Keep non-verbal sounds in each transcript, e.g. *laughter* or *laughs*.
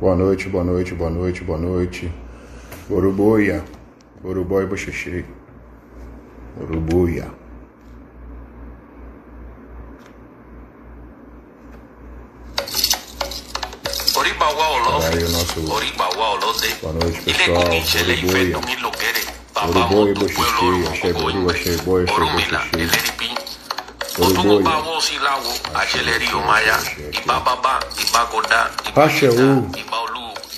Boa noite, boa noite, boa noite, boa noite. Boxixi. Urubuia. Oribawa Olose, Aí o nosso Boa noite, Ile pessoal. Babamo, Boxixi, Pueblo achei boru, achei boi, achei Orumila,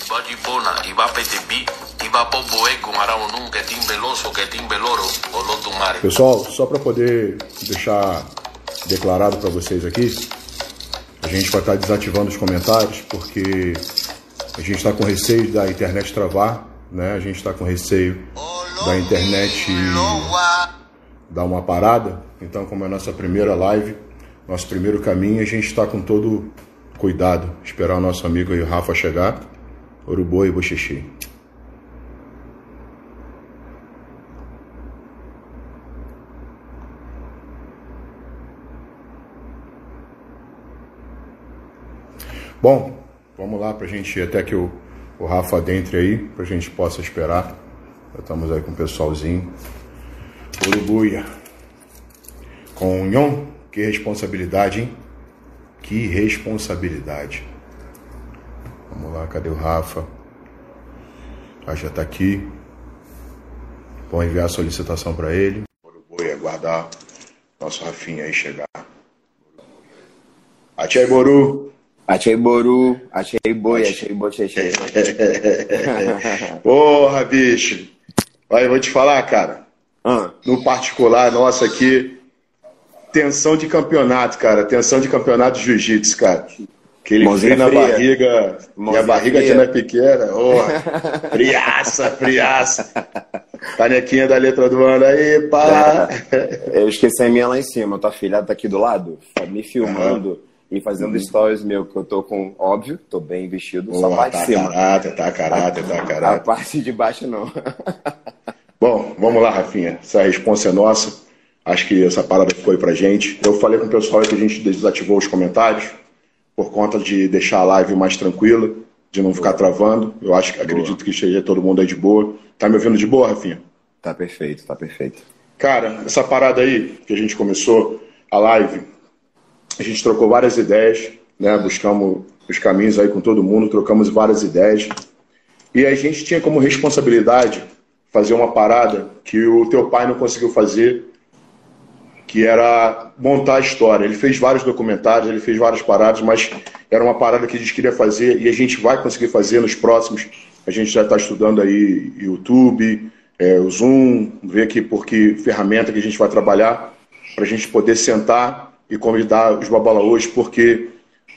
Ibajibona, Ibapetebi, Veloso, Veloro, Olotumare. Pessoal, só para poder deixar declarado para vocês aqui, a gente vai estar desativando os comentários porque a gente está com receio da internet travar, né? A gente está com receio da internet dar uma parada. Então, como é a nossa primeira live, nosso primeiro caminho, a gente está com todo cuidado, esperar o nosso amigo aí, o Rafa chegar. Urubu e Boxixi. Bom, vamos lá para a gente até que o, o Rafa adentre aí, para a gente possa esperar. Já estamos aí com o pessoalzinho. Urubuia. Com o Yon, que responsabilidade, hein? Que responsabilidade. Vamos lá, cadê o Rafa? Ah, já tá aqui. Vou enviar a solicitação para ele. Urubuia, aguardar nosso Rafinha aí chegar. Achei Boru. Achei boru, achei boi, achei bocheche. *laughs* Porra, bicho. Olha, eu vou te falar, cara. Ah, No particular, nossa, aqui. Tensão de campeonato, cara. Tensão de campeonato de jiu-jitsu, cara. Aquele Mãozinha frio na fria. barriga. Minha Mãozinha barriga aqui fria. não é pequena. Oh, *laughs* friaça, friaça. Canequinha da letra do ano aí, pá. eu esqueci a minha lá em cima. Tua filha tá aqui do lado, me filmando e fazendo stories meu, que eu tô com, óbvio, tô bem vestido, só a Porra, parte tá de cima. caráter, tá caráter, tá A caráter. parte de baixo não. *laughs* Bom, vamos lá, Rafinha. Essa resposta é nossa. Acho que essa parada ficou aí pra gente. Eu falei com o pessoal que a gente desativou os comentários por conta de deixar a live mais tranquila, de não ficar travando. Eu acho que acredito que esteja todo mundo aí de boa. Tá me ouvindo de boa, Rafinha? Tá perfeito, tá perfeito. Cara, essa parada aí que a gente começou a live, a gente trocou várias ideias, né? Buscamos os caminhos aí com todo mundo, trocamos várias ideias. E a gente tinha como responsabilidade fazer uma parada que o teu pai não conseguiu fazer, que era montar a história. Ele fez vários documentários, ele fez várias paradas, mas era uma parada que a gente queria fazer e a gente vai conseguir fazer nos próximos. A gente já está estudando aí YouTube, é, o Zoom, ver aqui por que ferramenta que a gente vai trabalhar para a gente poder sentar e convidar os babalaôs, porque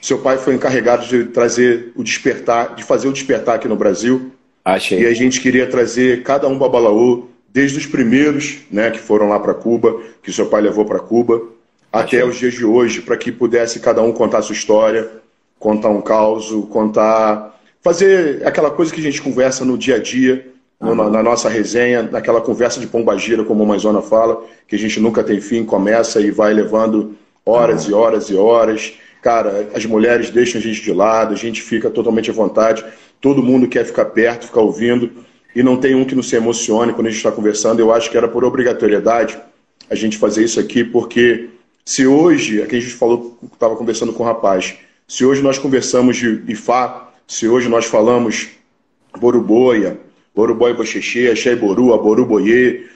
seu pai foi encarregado de trazer o despertar, de fazer o despertar aqui no Brasil. E Achei. a gente queria trazer cada um babalaô, desde os primeiros, né, que foram lá para Cuba, que seu pai levou para Cuba, até os dias de hoje, para que pudesse cada um contar sua história, contar um caos, contar. fazer aquela coisa que a gente conversa no dia a dia, no- na, na nossa resenha, naquela conversa de pombagira, como a Mãezona fala, que a gente nunca tem fim, começa e vai levando horas e horas e horas. Cara, as mulheres deixam a gente de lado, a gente fica totalmente à vontade, todo mundo quer ficar perto, ficar ouvindo, e não tem um que não se emocione quando a gente está conversando. Eu acho que era por obrigatoriedade a gente fazer isso aqui, porque se hoje, aqui a gente falou, estava conversando com o rapaz, se hoje nós conversamos de Ifá, se hoje nós falamos Boruboia, Boruboi Bocheche, Axé Boru, Aboru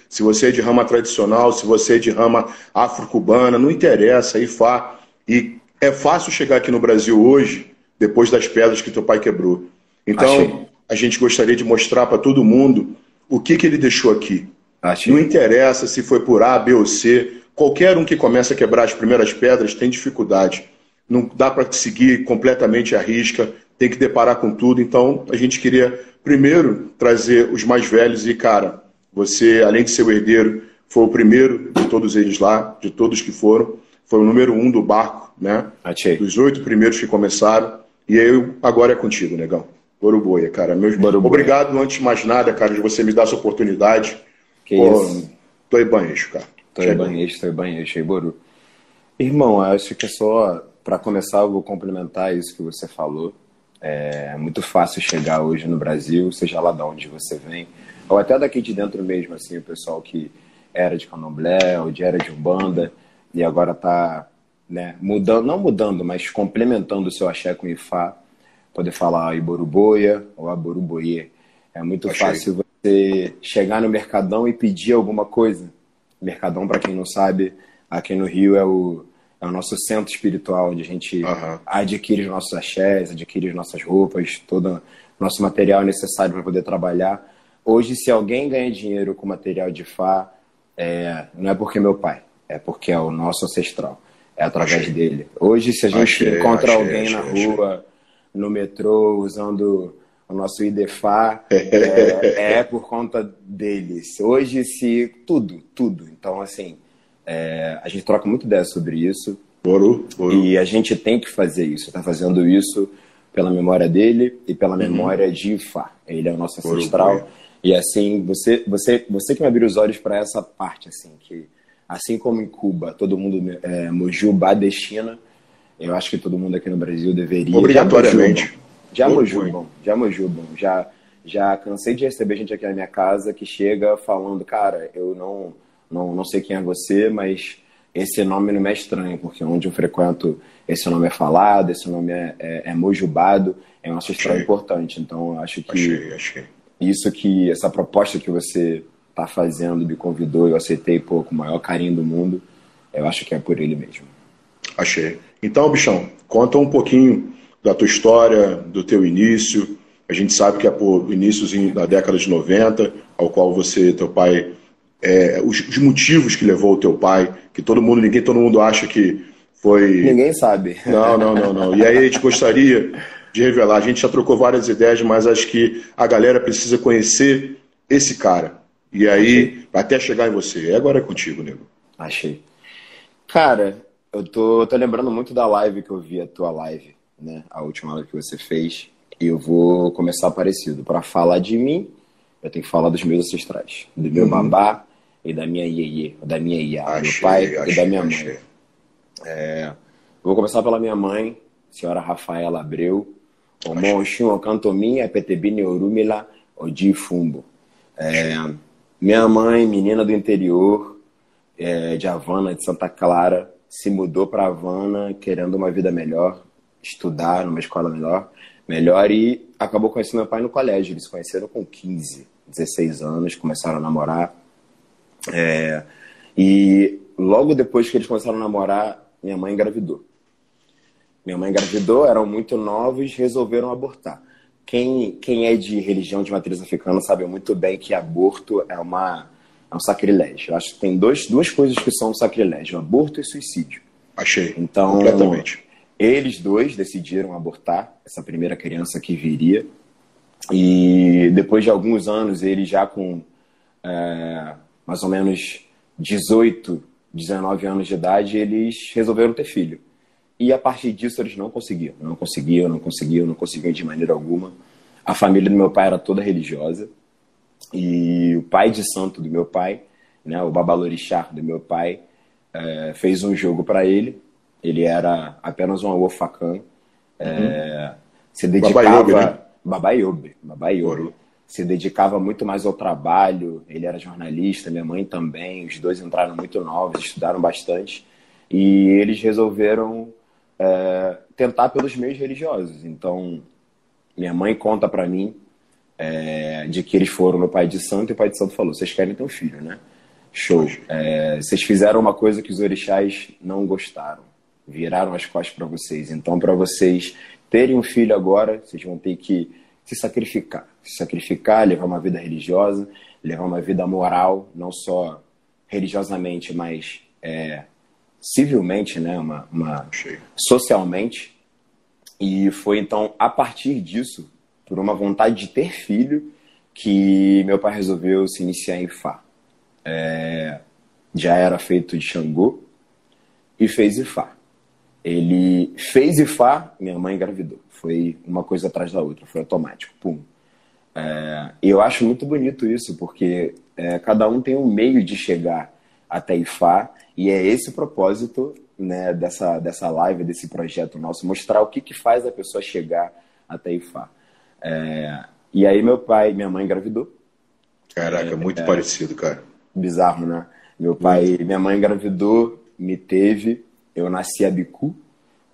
se você é de rama tradicional, se você é de rama afro-cubana, não interessa, Ifá. E é fácil chegar aqui no Brasil hoje, depois das pedras que teu pai quebrou. Então, Achei. a gente gostaria de mostrar para todo mundo o que, que ele deixou aqui. Não Achei. interessa se foi por A, B ou C. Qualquer um que começa a quebrar as primeiras pedras tem dificuldade. Não dá para seguir completamente a risca, tem que deparar com tudo. Então, a gente queria, primeiro, trazer os mais velhos e, cara, você, além de ser o herdeiro, foi o primeiro de todos eles lá, de todos que foram. Foi o número um do barco, né? Achei. Dos oito primeiros que começaram. E aí, agora é contigo, negão. Boruboia, cara. Meus... Boruboia. Obrigado, antes de mais nada, cara, de você me dar essa oportunidade. Que Pô, isso. Tô em banheiro, cara. Tô em banheiro, tô em banheiro, achei Boru. Irmão, acho que é só, para começar, eu vou complementar isso que você falou. É muito fácil chegar hoje no Brasil, seja lá de onde você vem, ou até daqui de dentro mesmo, assim, o pessoal que era de candomblé ou de era de umbanda e agora está né, mudando, não mudando, mas complementando o seu axé com ifá, poder falar iboruboia ou aboruboie. É muito Achei. fácil você chegar no Mercadão e pedir alguma coisa. Mercadão, para quem não sabe, aqui no Rio é o, é o nosso centro espiritual, onde a gente uhum. adquire os nossos axés, adquire as nossas roupas, todo o nosso material necessário para poder trabalhar. Hoje, se alguém ganha dinheiro com material de Fá, é, não é porque é meu pai, é porque é o nosso ancestral. É através achei. dele. Hoje, se a gente achei, encontra achei, alguém na rua, no metrô, usando o nosso IDFA, é, é, por conta deles. Hoje, se. Tudo, tudo. Então, assim, é, a gente troca muito ideia sobre isso. Boru, boru. E a gente tem que fazer isso. Está fazendo isso pela memória dele e pela uhum. memória de Ifá. Ele é o nosso ancestral. Boru, e assim, você, você, você que me abriu os olhos para essa parte, assim, que assim como em Cuba, todo mundo é, mojubá destina, eu acho que todo mundo aqui no Brasil deveria. Obrigatoriamente. Já mojubam, já mojubam, já, já cansei de receber gente aqui na minha casa que chega falando, cara, eu não, não, não sei quem é você, mas esse nome não é estranho, porque onde eu frequento esse nome é falado, esse nome é, é, é mojubado, é um ancestral importante. Então, acho que achei, achei isso que essa proposta que você está fazendo me convidou, eu aceitei pô, com o maior carinho do mundo. Eu acho que é por ele mesmo. Achei. Então, bichão, conta um pouquinho da tua história, do teu início. A gente sabe que é por início da década de 90, ao qual você, teu pai, é, os, os, motivos que levou o teu pai, que todo mundo, ninguém, todo mundo acha que foi. Ninguém sabe. Não, não, não, não. E aí a gente gostaria de revelar. A gente já trocou várias ideias, mas acho que a galera precisa conhecer esse cara. E aí, Achei. até chegar em você. Agora é contigo, nego. Achei. Cara, eu tô, tô lembrando muito da live que eu vi, a tua live, né? A última live que você fez. E eu vou começar parecido. Para falar de mim, eu tenho que falar dos meus ancestrais. Do meu uhum. babá e da minha iê, da minha iá, do meu pai achei, e da minha mãe. É, vou começar pela minha mãe, senhora Rafaela Abreu, o Monchim, o Cantomin, a Petebine Orumila, o Difumbo. É, minha mãe, menina do interior, é, de Havana, de Santa Clara, se mudou para Havana querendo uma vida melhor, estudar numa escola melhor, melhor e acabou conhecendo meu pai no colégio. Eles se conheceram com 15, 16 anos, começaram a namorar. É, e logo depois que eles começaram a namorar, minha mãe engravidou. Minha mãe engravidou, eram muito novos, resolveram abortar. Quem, quem é de religião de matriz africana sabe muito bem que aborto é, uma, é um sacrilégio. Eu acho que tem dois, duas coisas que são um sacrilégio: aborto e suicídio. Achei. Então, completamente. Eles dois decidiram abortar essa primeira criança que viria. E depois de alguns anos, ele já com é, mais ou menos 18, 19 anos de idade, eles resolveram ter filho. E a partir disso eles não conseguiam, não conseguiam, não conseguiam, não conseguiam de maneira alguma. A família do meu pai era toda religiosa e o pai de santo do meu pai, né, o Babalorixá do meu pai, é, fez um jogo para ele. Ele era apenas um awofacã, é, uhum. se dedicava Babaiobe, né? Babaiobe, se dedicava muito mais ao trabalho. Ele era jornalista, minha mãe também. Os dois entraram muito novos, estudaram bastante e eles resolveram é, tentar pelos meios religiosos. Então, minha mãe conta para mim é, de que eles foram no pai de santo e o pai de santo falou: vocês querem ter um filho, né? Show. É, vocês fizeram uma coisa que os orixás não gostaram, viraram as costas para vocês. Então, para vocês terem um filho agora, vocês vão ter que se sacrificar, se sacrificar, levar uma vida religiosa, levar uma vida moral, não só religiosamente, mas é, civilmente, né, uma, uma socialmente. E foi então a partir disso, por uma vontade de ter filho, que meu pai resolveu se iniciar em Fá. É, já era feito de Xangô e fez Ifá. Ele fez Ifá, minha mãe engravidou. Foi uma coisa atrás da outra, foi automático, pum. É, eu acho muito bonito isso, porque é, cada um tem um meio de chegar até Ifá e é esse o propósito né, dessa, dessa live, desse projeto nosso, mostrar o que, que faz a pessoa chegar até Ifá. É, e aí meu pai e minha mãe engravidou. Caraca, é, muito é, parecido, cara. Bizarro, né? Meu pai, minha mãe engravidou, me teve, eu nasci a Bicu,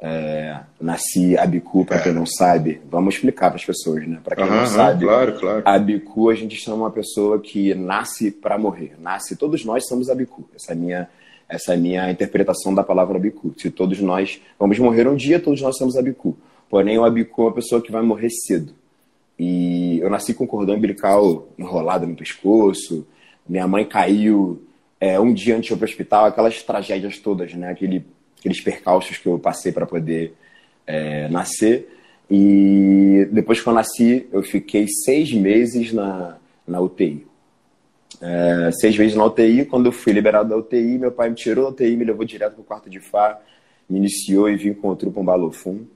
é, nasci Abicu, para quem não sabe, vamos explicar para as pessoas, né? Para quem não sabe, claro, claro. Abicu a gente chama uma pessoa que nasce para morrer. Nasce, todos nós somos Abicu. Essa é a minha, essa é minha interpretação da palavra Abicu. Se todos nós vamos morrer um dia, todos nós somos Abicu. Porém, o Abicu é uma pessoa que vai morrer cedo. E eu nasci com cordão umbilical enrolado no pescoço. Minha mãe caiu é, um dia antes de ir para o hospital, aquelas tragédias todas, né? Aquele aqueles percalços que eu passei para poder é, nascer. E depois que eu nasci, eu fiquei seis meses na, na UTI. É, seis meses na UTI. Quando eu fui liberado da UTI, meu pai me tirou da UTI, me levou direto para o quarto de Fá, me iniciou e vim com o Trupo Balofum.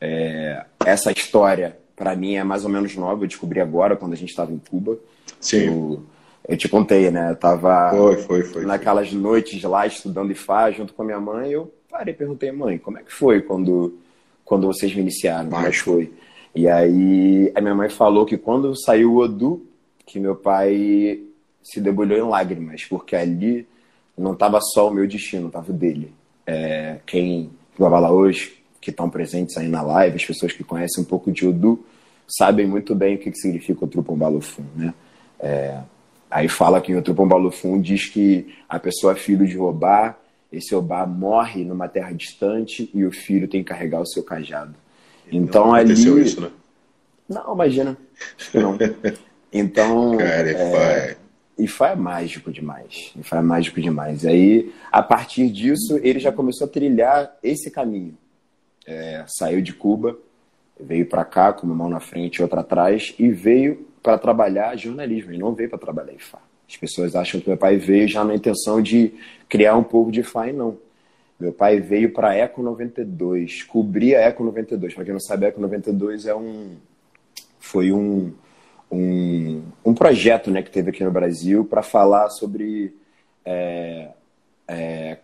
É, essa história, para mim, é mais ou menos nova. Eu descobri agora, quando a gente estava em Cuba. Sim. Eu, eu te contei, né? Eu tava foi, foi, foi, naquelas foi. noites lá estudando IFA junto com a minha mãe. Eu parei e perguntei, mãe, como é que foi quando, quando vocês me iniciaram? Como é foi? E aí a minha mãe falou que quando saiu o Odu, que meu pai se debulhou em lágrimas, porque ali não estava só o meu destino, estava o dele. É, quem lá hoje, que estão presentes aí na live, as pessoas que conhecem um pouco de Odu, sabem muito bem o que, que significa o Trupombalofum, né? É, aí fala que o Trupombalofum diz que a pessoa é filho de roubar esse Obá morre numa terra distante e o filho tem que carregar o seu cajado. Então não ali. isso, né? Não, imagina. Não. Então. Cara, é... Ifá é mágico demais. Ifá é mágico demais. Aí, a partir disso, ele já começou a trilhar esse caminho. É, saiu de Cuba, veio para cá com uma mão na frente e outra atrás, e veio para trabalhar jornalismo. Ele não veio para trabalhar Ifá. As pessoas acham que meu pai veio já na intenção de criar um povo de FAI, não. Meu pai veio para a Eco 92, cobrir a Eco 92. Para quem não sabe, a Eco 92 é um, foi um, um, um projeto né, que teve aqui no Brasil para falar sobre é, é,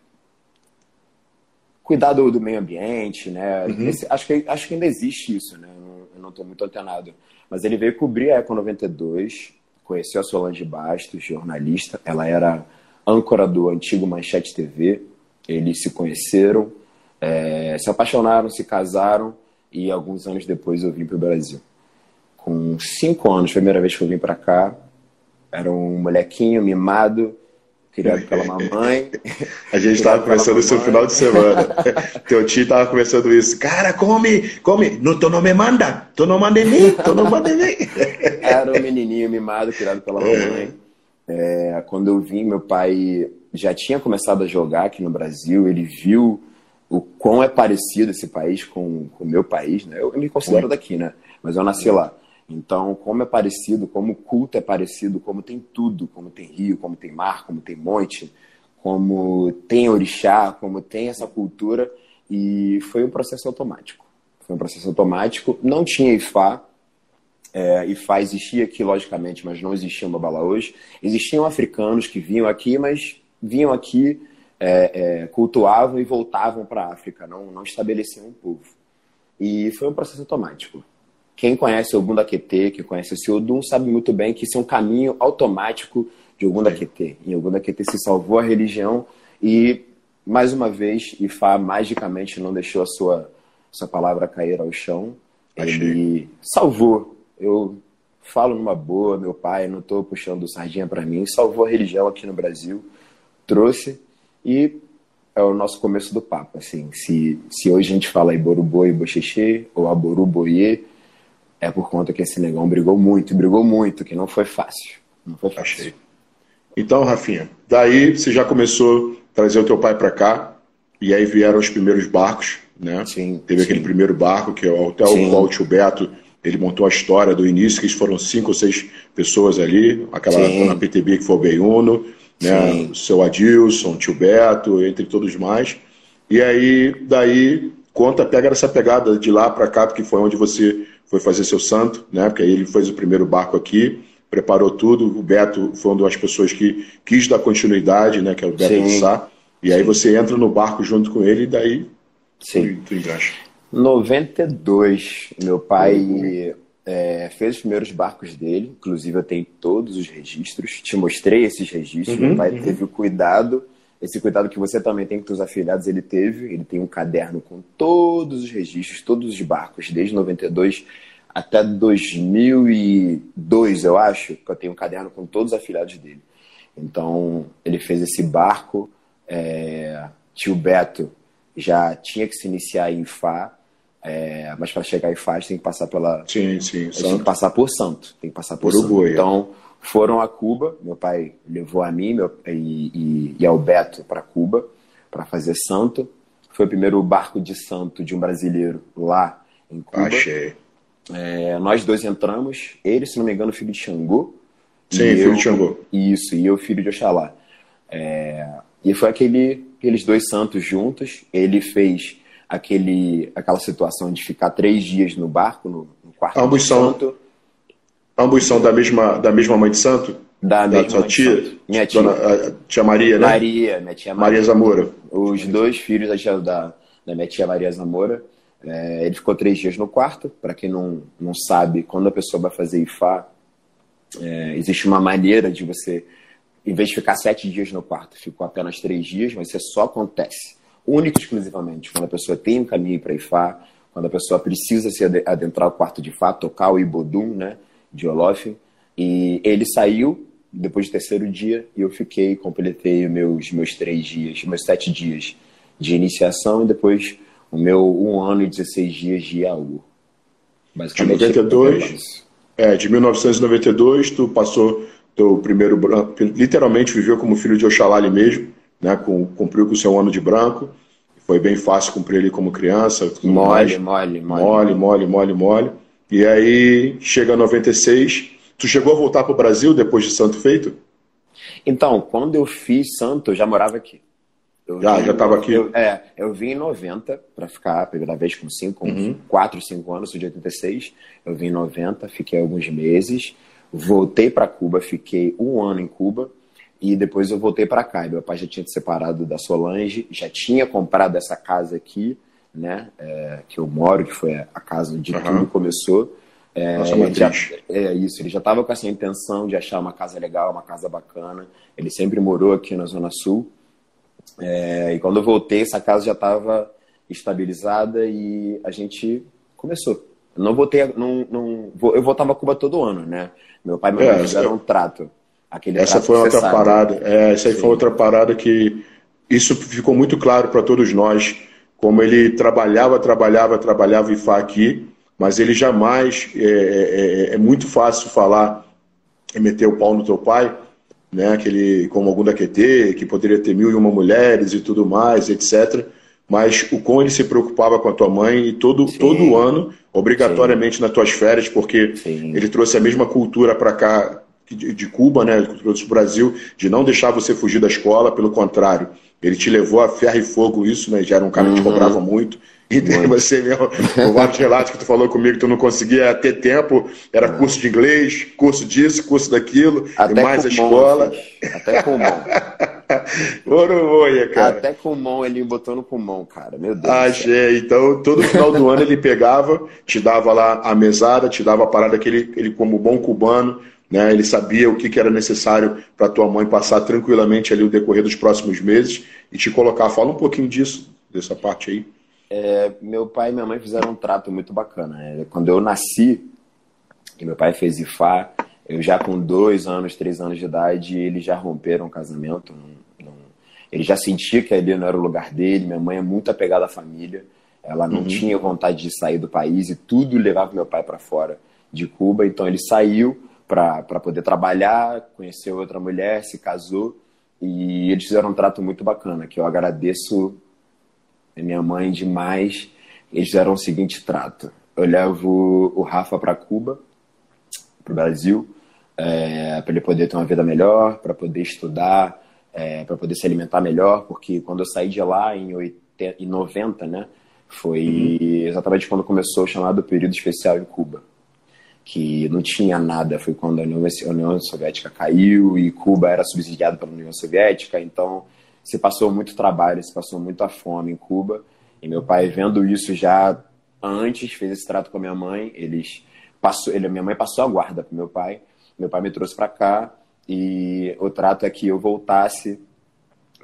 cuidar do, do, meio ambiente. Né? Uhum. Esse, acho, que, acho que ainda existe isso, né? eu não estou muito antenado. Mas ele veio cobrir a Eco 92 conheceu a Solange Bastos, jornalista. Ela era âncora do antigo Manchete TV. Eles se conheceram, é, se apaixonaram, se casaram e alguns anos depois eu vim para o Brasil. Com cinco anos, primeira vez que eu vim para cá, era um molequinho mimado, criado pela mamãe. *laughs* A gente estava conversando isso no final de semana. *laughs* Teu tio estava conversando isso. Cara, come, come. Não, tu não me manda. Tu não manda em mim. Tu não manda em mim. *laughs* Era um menininho mimado, criado pela mamãe. É, quando eu vim, meu pai já tinha começado a jogar aqui no Brasil. Ele viu o quão é parecido esse país com o meu país. Né? Eu, eu me considero daqui, né? Mas eu nasci lá. Então, como é parecido, como o culto é parecido, como tem tudo, como tem rio, como tem mar, como tem monte, como tem orixá, como tem essa cultura, e foi um processo automático. Foi um processo automático, não tinha Ifá, é, Ifá existia aqui, logicamente, mas não existia Babala hoje. Existiam africanos que vinham aqui, mas vinham aqui, é, é, cultuavam e voltavam para a África, não, não estabeleciam um povo. E foi um processo automático. Quem conhece o Gunda QT, que conhece o Odum, sabe muito bem que isso é um caminho automático de Ogunda QT. Em Ogunda QT se salvou a religião e, mais uma vez, Ifá magicamente não deixou a sua, sua palavra cair ao chão. Ele salvou. Eu falo numa boa, meu pai, não estou puxando sardinha para mim, salvou a religião aqui no Brasil, trouxe e é o nosso começo do papo. Assim, se, se hoje a gente fala Iborubo e Bocheche, ou Aboruboye, é por conta que esse negão brigou muito, brigou muito, que não foi fácil. Não foi fácil. Achei. Então, Rafinha, daí você já começou a trazer o teu pai para cá, e aí vieram os primeiros barcos, né? Sim. Teve sim. aquele primeiro barco, que é o qual o tio Beto, ele montou a história do início, que foram cinco ou seis pessoas ali, aquela na PTB que foi o Beiuno, né? o seu Adilson, o tio Beto, entre todos mais. E aí, daí, conta, pega essa pegada de lá para cá, porque foi onde você foi fazer seu santo, né? Porque aí ele fez o primeiro barco aqui, preparou tudo. O Beto foi uma das pessoas que quis dar continuidade, né? Que é o Beto Sim. de Sá. E aí você entra no barco junto com ele e daí Sim. tu, tu 92. Meu pai é, fez os primeiros barcos dele, inclusive eu tenho todos os registros. Te mostrei esses registros. Uhum, Meu pai uhum. teve o cuidado, esse cuidado que você também tem com os afiliados, ele teve. Ele tem um caderno com todos os registros, todos os barcos, desde 92 até 2002, eu acho, que eu tenho um caderno com todos os afiliados dele. Então, ele fez esse barco. É, tio Beto já tinha que se iniciar em Fá é, mas para chegar em Faz tem que passar pela. Sim, sim. Tem que passar por Santo. Tem que passar por Uruguai. Santo. Então foram a Cuba. Meu pai levou a mim meu, e, e, e ao Beto para Cuba para fazer Santo. Foi o primeiro barco de Santo de um brasileiro lá em Cuba. Achei. É, nós dois entramos. Ele, se não me engano, filho de Xangô. Sim, filho eu, de Xangô. Isso, e eu, filho de Oxalá. É, e foi aquele, aqueles dois santos juntos. Ele fez aquele, aquela situação de ficar três dias no barco, no, no quarto ambos santo. Ambos são da mesma, da mesma mãe de santo? Da, da mesma tia? Minha tia. Dona, tia Maria, né? Maria, minha tia Maria. Maria Zamora. Os dois filhos da, tia, da, da minha tia Maria Zamora. É, ele ficou três dias no quarto. Para quem não, não sabe, quando a pessoa vai fazer IFA, é, existe uma maneira de você, em vez de ficar sete dias no quarto, ficou apenas três dias, mas isso só acontece único e exclusivamente quando a pessoa tem um caminho para Ifá, quando a pessoa precisa se adentrar o quarto de Ifá, tocar o Ibodum, né, de Olof. E ele saiu depois do terceiro dia e eu fiquei, completei meus, meus três dias, meus sete dias de iniciação e depois o meu um ano e 16 dias de Iaú. Basicamente, de 92, é, de 1992, tu passou teu primeiro branco, literalmente viveu como filho de Oxalá ali mesmo, né, com, cumpriu com o seu ano de branco. Foi bem fácil cumprir ele como criança. Mole, mole, mole, mole, mole, mole, mole. E aí chega 96. Tu chegou a voltar para o Brasil depois de Santo Feito? Então, quando eu fiz Santo, eu já morava aqui. Eu já, já estava aqui? Eu, é, eu vim em 90 para ficar a primeira vez com 5, uhum. 4, 5 anos, sou de 86. Eu vim em 90, fiquei alguns meses, voltei para Cuba, fiquei um ano em Cuba. E depois eu voltei para cá. Meu pai já tinha se separado da Solange, já tinha comprado essa casa aqui, né? É, que eu moro, que foi a casa onde uhum. tudo começou. É, Nossa, já, é isso, ele já estava com essa intenção de achar uma casa legal, uma casa bacana. Ele sempre morou aqui na Zona Sul. É, e quando eu voltei, essa casa já estava estabilizada e a gente começou. Eu não voltei, não, não, eu voltava a Cuba todo ano, né? Meu pai e meu é, fizeram um trato. Aquele essa foi outra parada. É, essa aí foi outra parada que isso ficou muito claro para todos nós, como ele trabalhava, trabalhava, trabalhava e faz aqui, mas ele jamais é, é, é, é, muito fácil falar e meter o pau no teu pai, né? Aquele como algum da QT, que poderia ter mil e uma mulheres e tudo mais, etc. Mas o como ele se preocupava com a tua mãe e todo, todo ano, obrigatoriamente Sim. nas tuas férias, porque Sim. ele trouxe a mesma cultura para cá de, Cuba, né, do Brasil, de não deixar você fugir da escola, pelo contrário, ele te levou a ferro e fogo isso, né, já era um cara que te uhum. cobrava muito, e muito. você mesmo, o vários relatos que tu falou comigo, tu não conseguia ter tempo, era curso de inglês, curso disso, curso daquilo, Até e mais a escola. Até pulmão. *laughs* Oroia, cara. Até pulmão ele botou no pulmão, cara. Meu Deus. Achei. Então, todo final do ano ele pegava, te dava lá a mesada, te dava a parada que ele, ele como bom cubano, né? Ele sabia o que, que era necessário para tua mãe passar tranquilamente ali o decorrer dos próximos meses e te colocar. Fala um pouquinho disso, dessa parte aí. É, meu pai e minha mãe fizeram um trato muito bacana. Né? Quando eu nasci, e meu pai fez IFA, eu já com dois anos, três anos de idade, eles já romperam o casamento. Não, não, ele já sentia que ali não era o lugar dele. Minha mãe é muito apegada à família. Ela não uhum. tinha vontade de sair do país e tudo levava meu pai para fora de Cuba. Então ele saiu para poder trabalhar, conheceu outra mulher, se casou e eles fizeram um trato muito bacana, que eu agradeço a minha mãe demais. Eles fizeram o seguinte trato: eu levo o Rafa para Cuba, para o Brasil, é, para ele poder ter uma vida melhor, para poder estudar, é, para poder se alimentar melhor, porque quando eu saí de lá em, 80, em 90, né, foi uhum. exatamente quando começou o chamado período especial em Cuba que não tinha nada. Foi quando a União Soviética caiu e Cuba era subsidiada pela União Soviética, então se passou muito trabalho, se passou muita fome em Cuba. E meu pai, vendo isso já antes, fez esse trato com a minha mãe. Eles passou, ele, minha mãe passou a guarda pro meu pai. Meu pai me trouxe para cá e o trato é que eu voltasse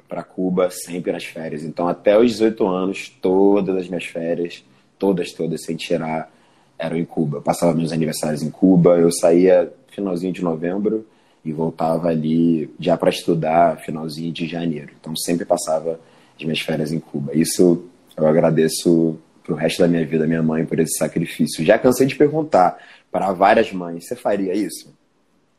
para Cuba sempre nas férias. Então, até os 18 anos, todas as minhas férias, todas, todas, sem tirar, eram em Cuba. Eu passava meus aniversários em Cuba, eu saía finalzinho de novembro e voltava ali já para estudar finalzinho de janeiro. Então, sempre passava as minhas férias em Cuba. Isso eu agradeço pro resto da minha vida, minha mãe, por esse sacrifício. Já cansei de perguntar para várias mães: você faria isso?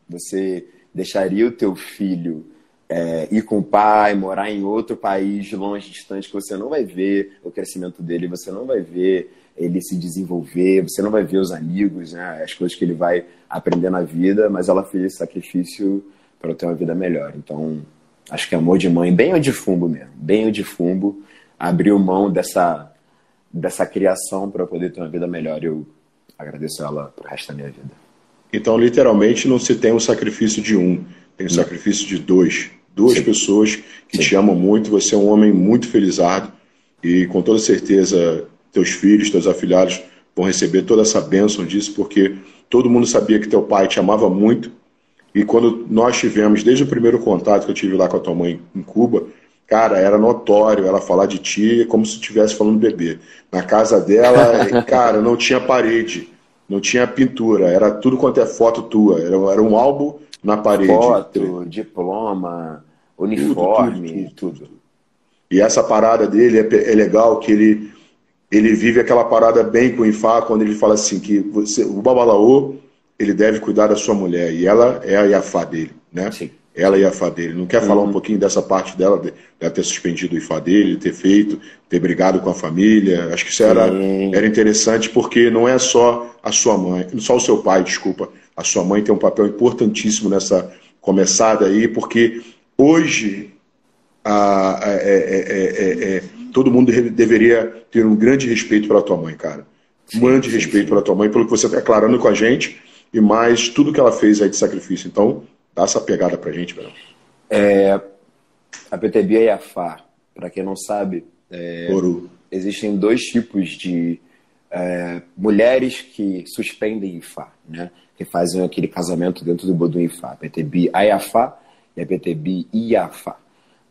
Você deixaria o teu filho é, ir com o pai, morar em outro país longe, distante, que você não vai ver o crescimento dele, você não vai ver ele se desenvolver, você não vai ver os amigos, né, as coisas que ele vai aprender na vida, mas ela fez esse sacrifício para ter uma vida melhor. Então, acho que amor de mãe, bem o defungo mesmo, bem o defungo, abriu mão dessa, dessa criação para poder ter uma vida melhor. Eu agradeço ela pro resto da minha vida. Então, literalmente, não se tem o sacrifício de um, tem o sacrifício de dois. Duas Sim. pessoas que Sim. te amam muito, você é um homem muito felizardo e com toda certeza teus filhos, teus afilhados vão receber toda essa bênção disso, porque todo mundo sabia que teu pai te amava muito. E quando nós tivemos, desde o primeiro contato que eu tive lá com a tua mãe em Cuba, cara, era notório ela falar de ti como se estivesse falando bebê. Na casa dela, *laughs* cara, não tinha parede, não tinha pintura, era tudo quanto é foto tua, era, era um álbum na parede. Foto, diploma, uniforme, tudo, tudo, tudo, tudo. E essa parada dele é, é legal que ele ele vive aquela parada bem com o Ifá, quando ele fala assim que você, o Babalaô ele deve cuidar da sua mulher e ela é a Iafá dele, né? Sim. Ela e a Ifá dele. Não quer uhum. falar um pouquinho dessa parte dela, de, de ter suspendido o Ifá dele, ter feito, ter brigado com a família? Acho que isso era, era interessante porque não é só a sua mãe, só o seu pai, desculpa. A sua mãe tem um papel importantíssimo nessa começada aí, porque hoje a, a, é, é, é, todo mundo deveria ter um grande respeito pela tua mãe, cara. Um grande respeito pela tua mãe, pelo que você está declarando com a gente, e mais tudo que ela fez aí de sacrifício. Então, dá essa pegada pra gente, Verão. É, a PTB é Iafá, para quem não sabe, é, existem dois tipos de é, mulheres que suspendem Ifá, né? que fazem aquele casamento dentro do Bodum Ifá. A PTB Ayafá e a PTB Iafá.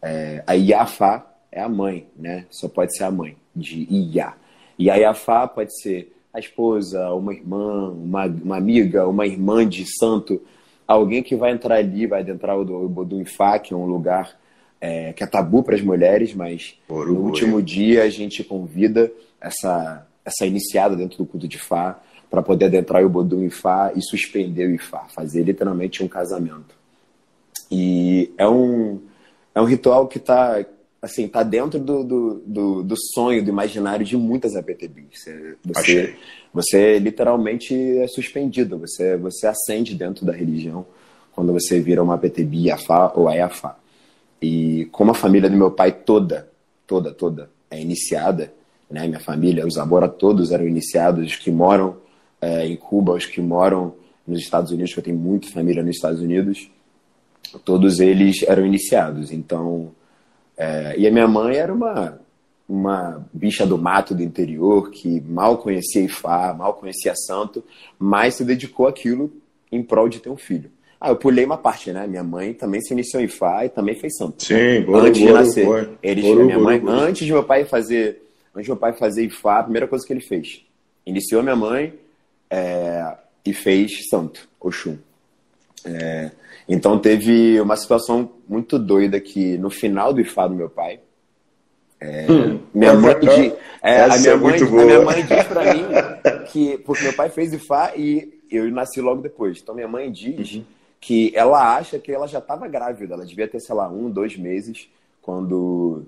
É, a Iafá é a mãe, né? Só pode ser a mãe de Ia. E a Iafá pode ser a esposa, uma irmã, uma, uma amiga, uma irmã de santo, alguém que vai entrar ali, vai adentrar o do Ifá, que é um lugar é, que é tabu para as mulheres, mas Oru, no último dia a gente convida essa, essa iniciada dentro do culto de Fá para poder adentrar o Bodum Ifá e suspender o Ifá, fazer literalmente um casamento. E é um, é um ritual que está assim, tá dentro do, do, do, do, sonho, do imaginário de muitas APTBs. Você, você literalmente é suspendido, você, você acende dentro da religião quando você vira uma APTB Iafá ou Ayafá. E como a família do meu pai toda, toda, toda é iniciada, né? minha família, os Abora todos eram iniciados, os que moram é, em Cuba, os que moram nos Estados Unidos, que eu tenho muita família nos Estados Unidos, todos eles eram iniciados. Então, é, e a minha mãe era uma, uma bicha do mato do interior que mal conhecia Ifá, mal conhecia santo, mas se dedicou àquilo em prol de ter um filho. Ah, eu pulei uma parte, né? Minha mãe também se iniciou em Ifá e também fez santo. Sim, boa, antes boa, de nascer. Boa. Eles, boa, minha mãe, antes de meu pai fazer, antes de meu pai fazer Ifá, a primeira coisa que ele fez, iniciou minha mãe é, e fez santo, Oxum. É, então teve uma situação muito doida que no final do IFA do meu pai, é, hum, minha mãe, é, a, minha é mãe, a minha mãe diz pra mim que porque meu pai fez IFA e eu nasci logo depois. Então minha mãe diz uhum. que ela acha que ela já estava grávida, ela devia ter sei lá um, dois meses quando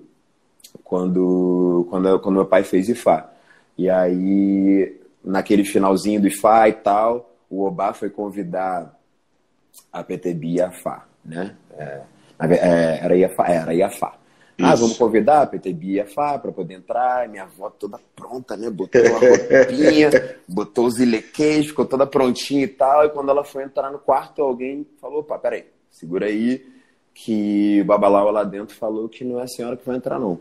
quando quando, quando meu pai fez IFA. E aí naquele finalzinho do IFA e tal, o Obá foi convidar a PTB né? É, é, era Iafá, era Iafá. Ah, vamos convidar a PTB Iafá para poder entrar. Minha avó toda pronta, né? Botou a roupinha, *laughs* botou os ilequês, ficou toda prontinha e tal. E quando ela foi entrar no quarto, alguém falou: opa, peraí, segura aí, que o babalau lá dentro falou que não é a senhora que vai entrar, não.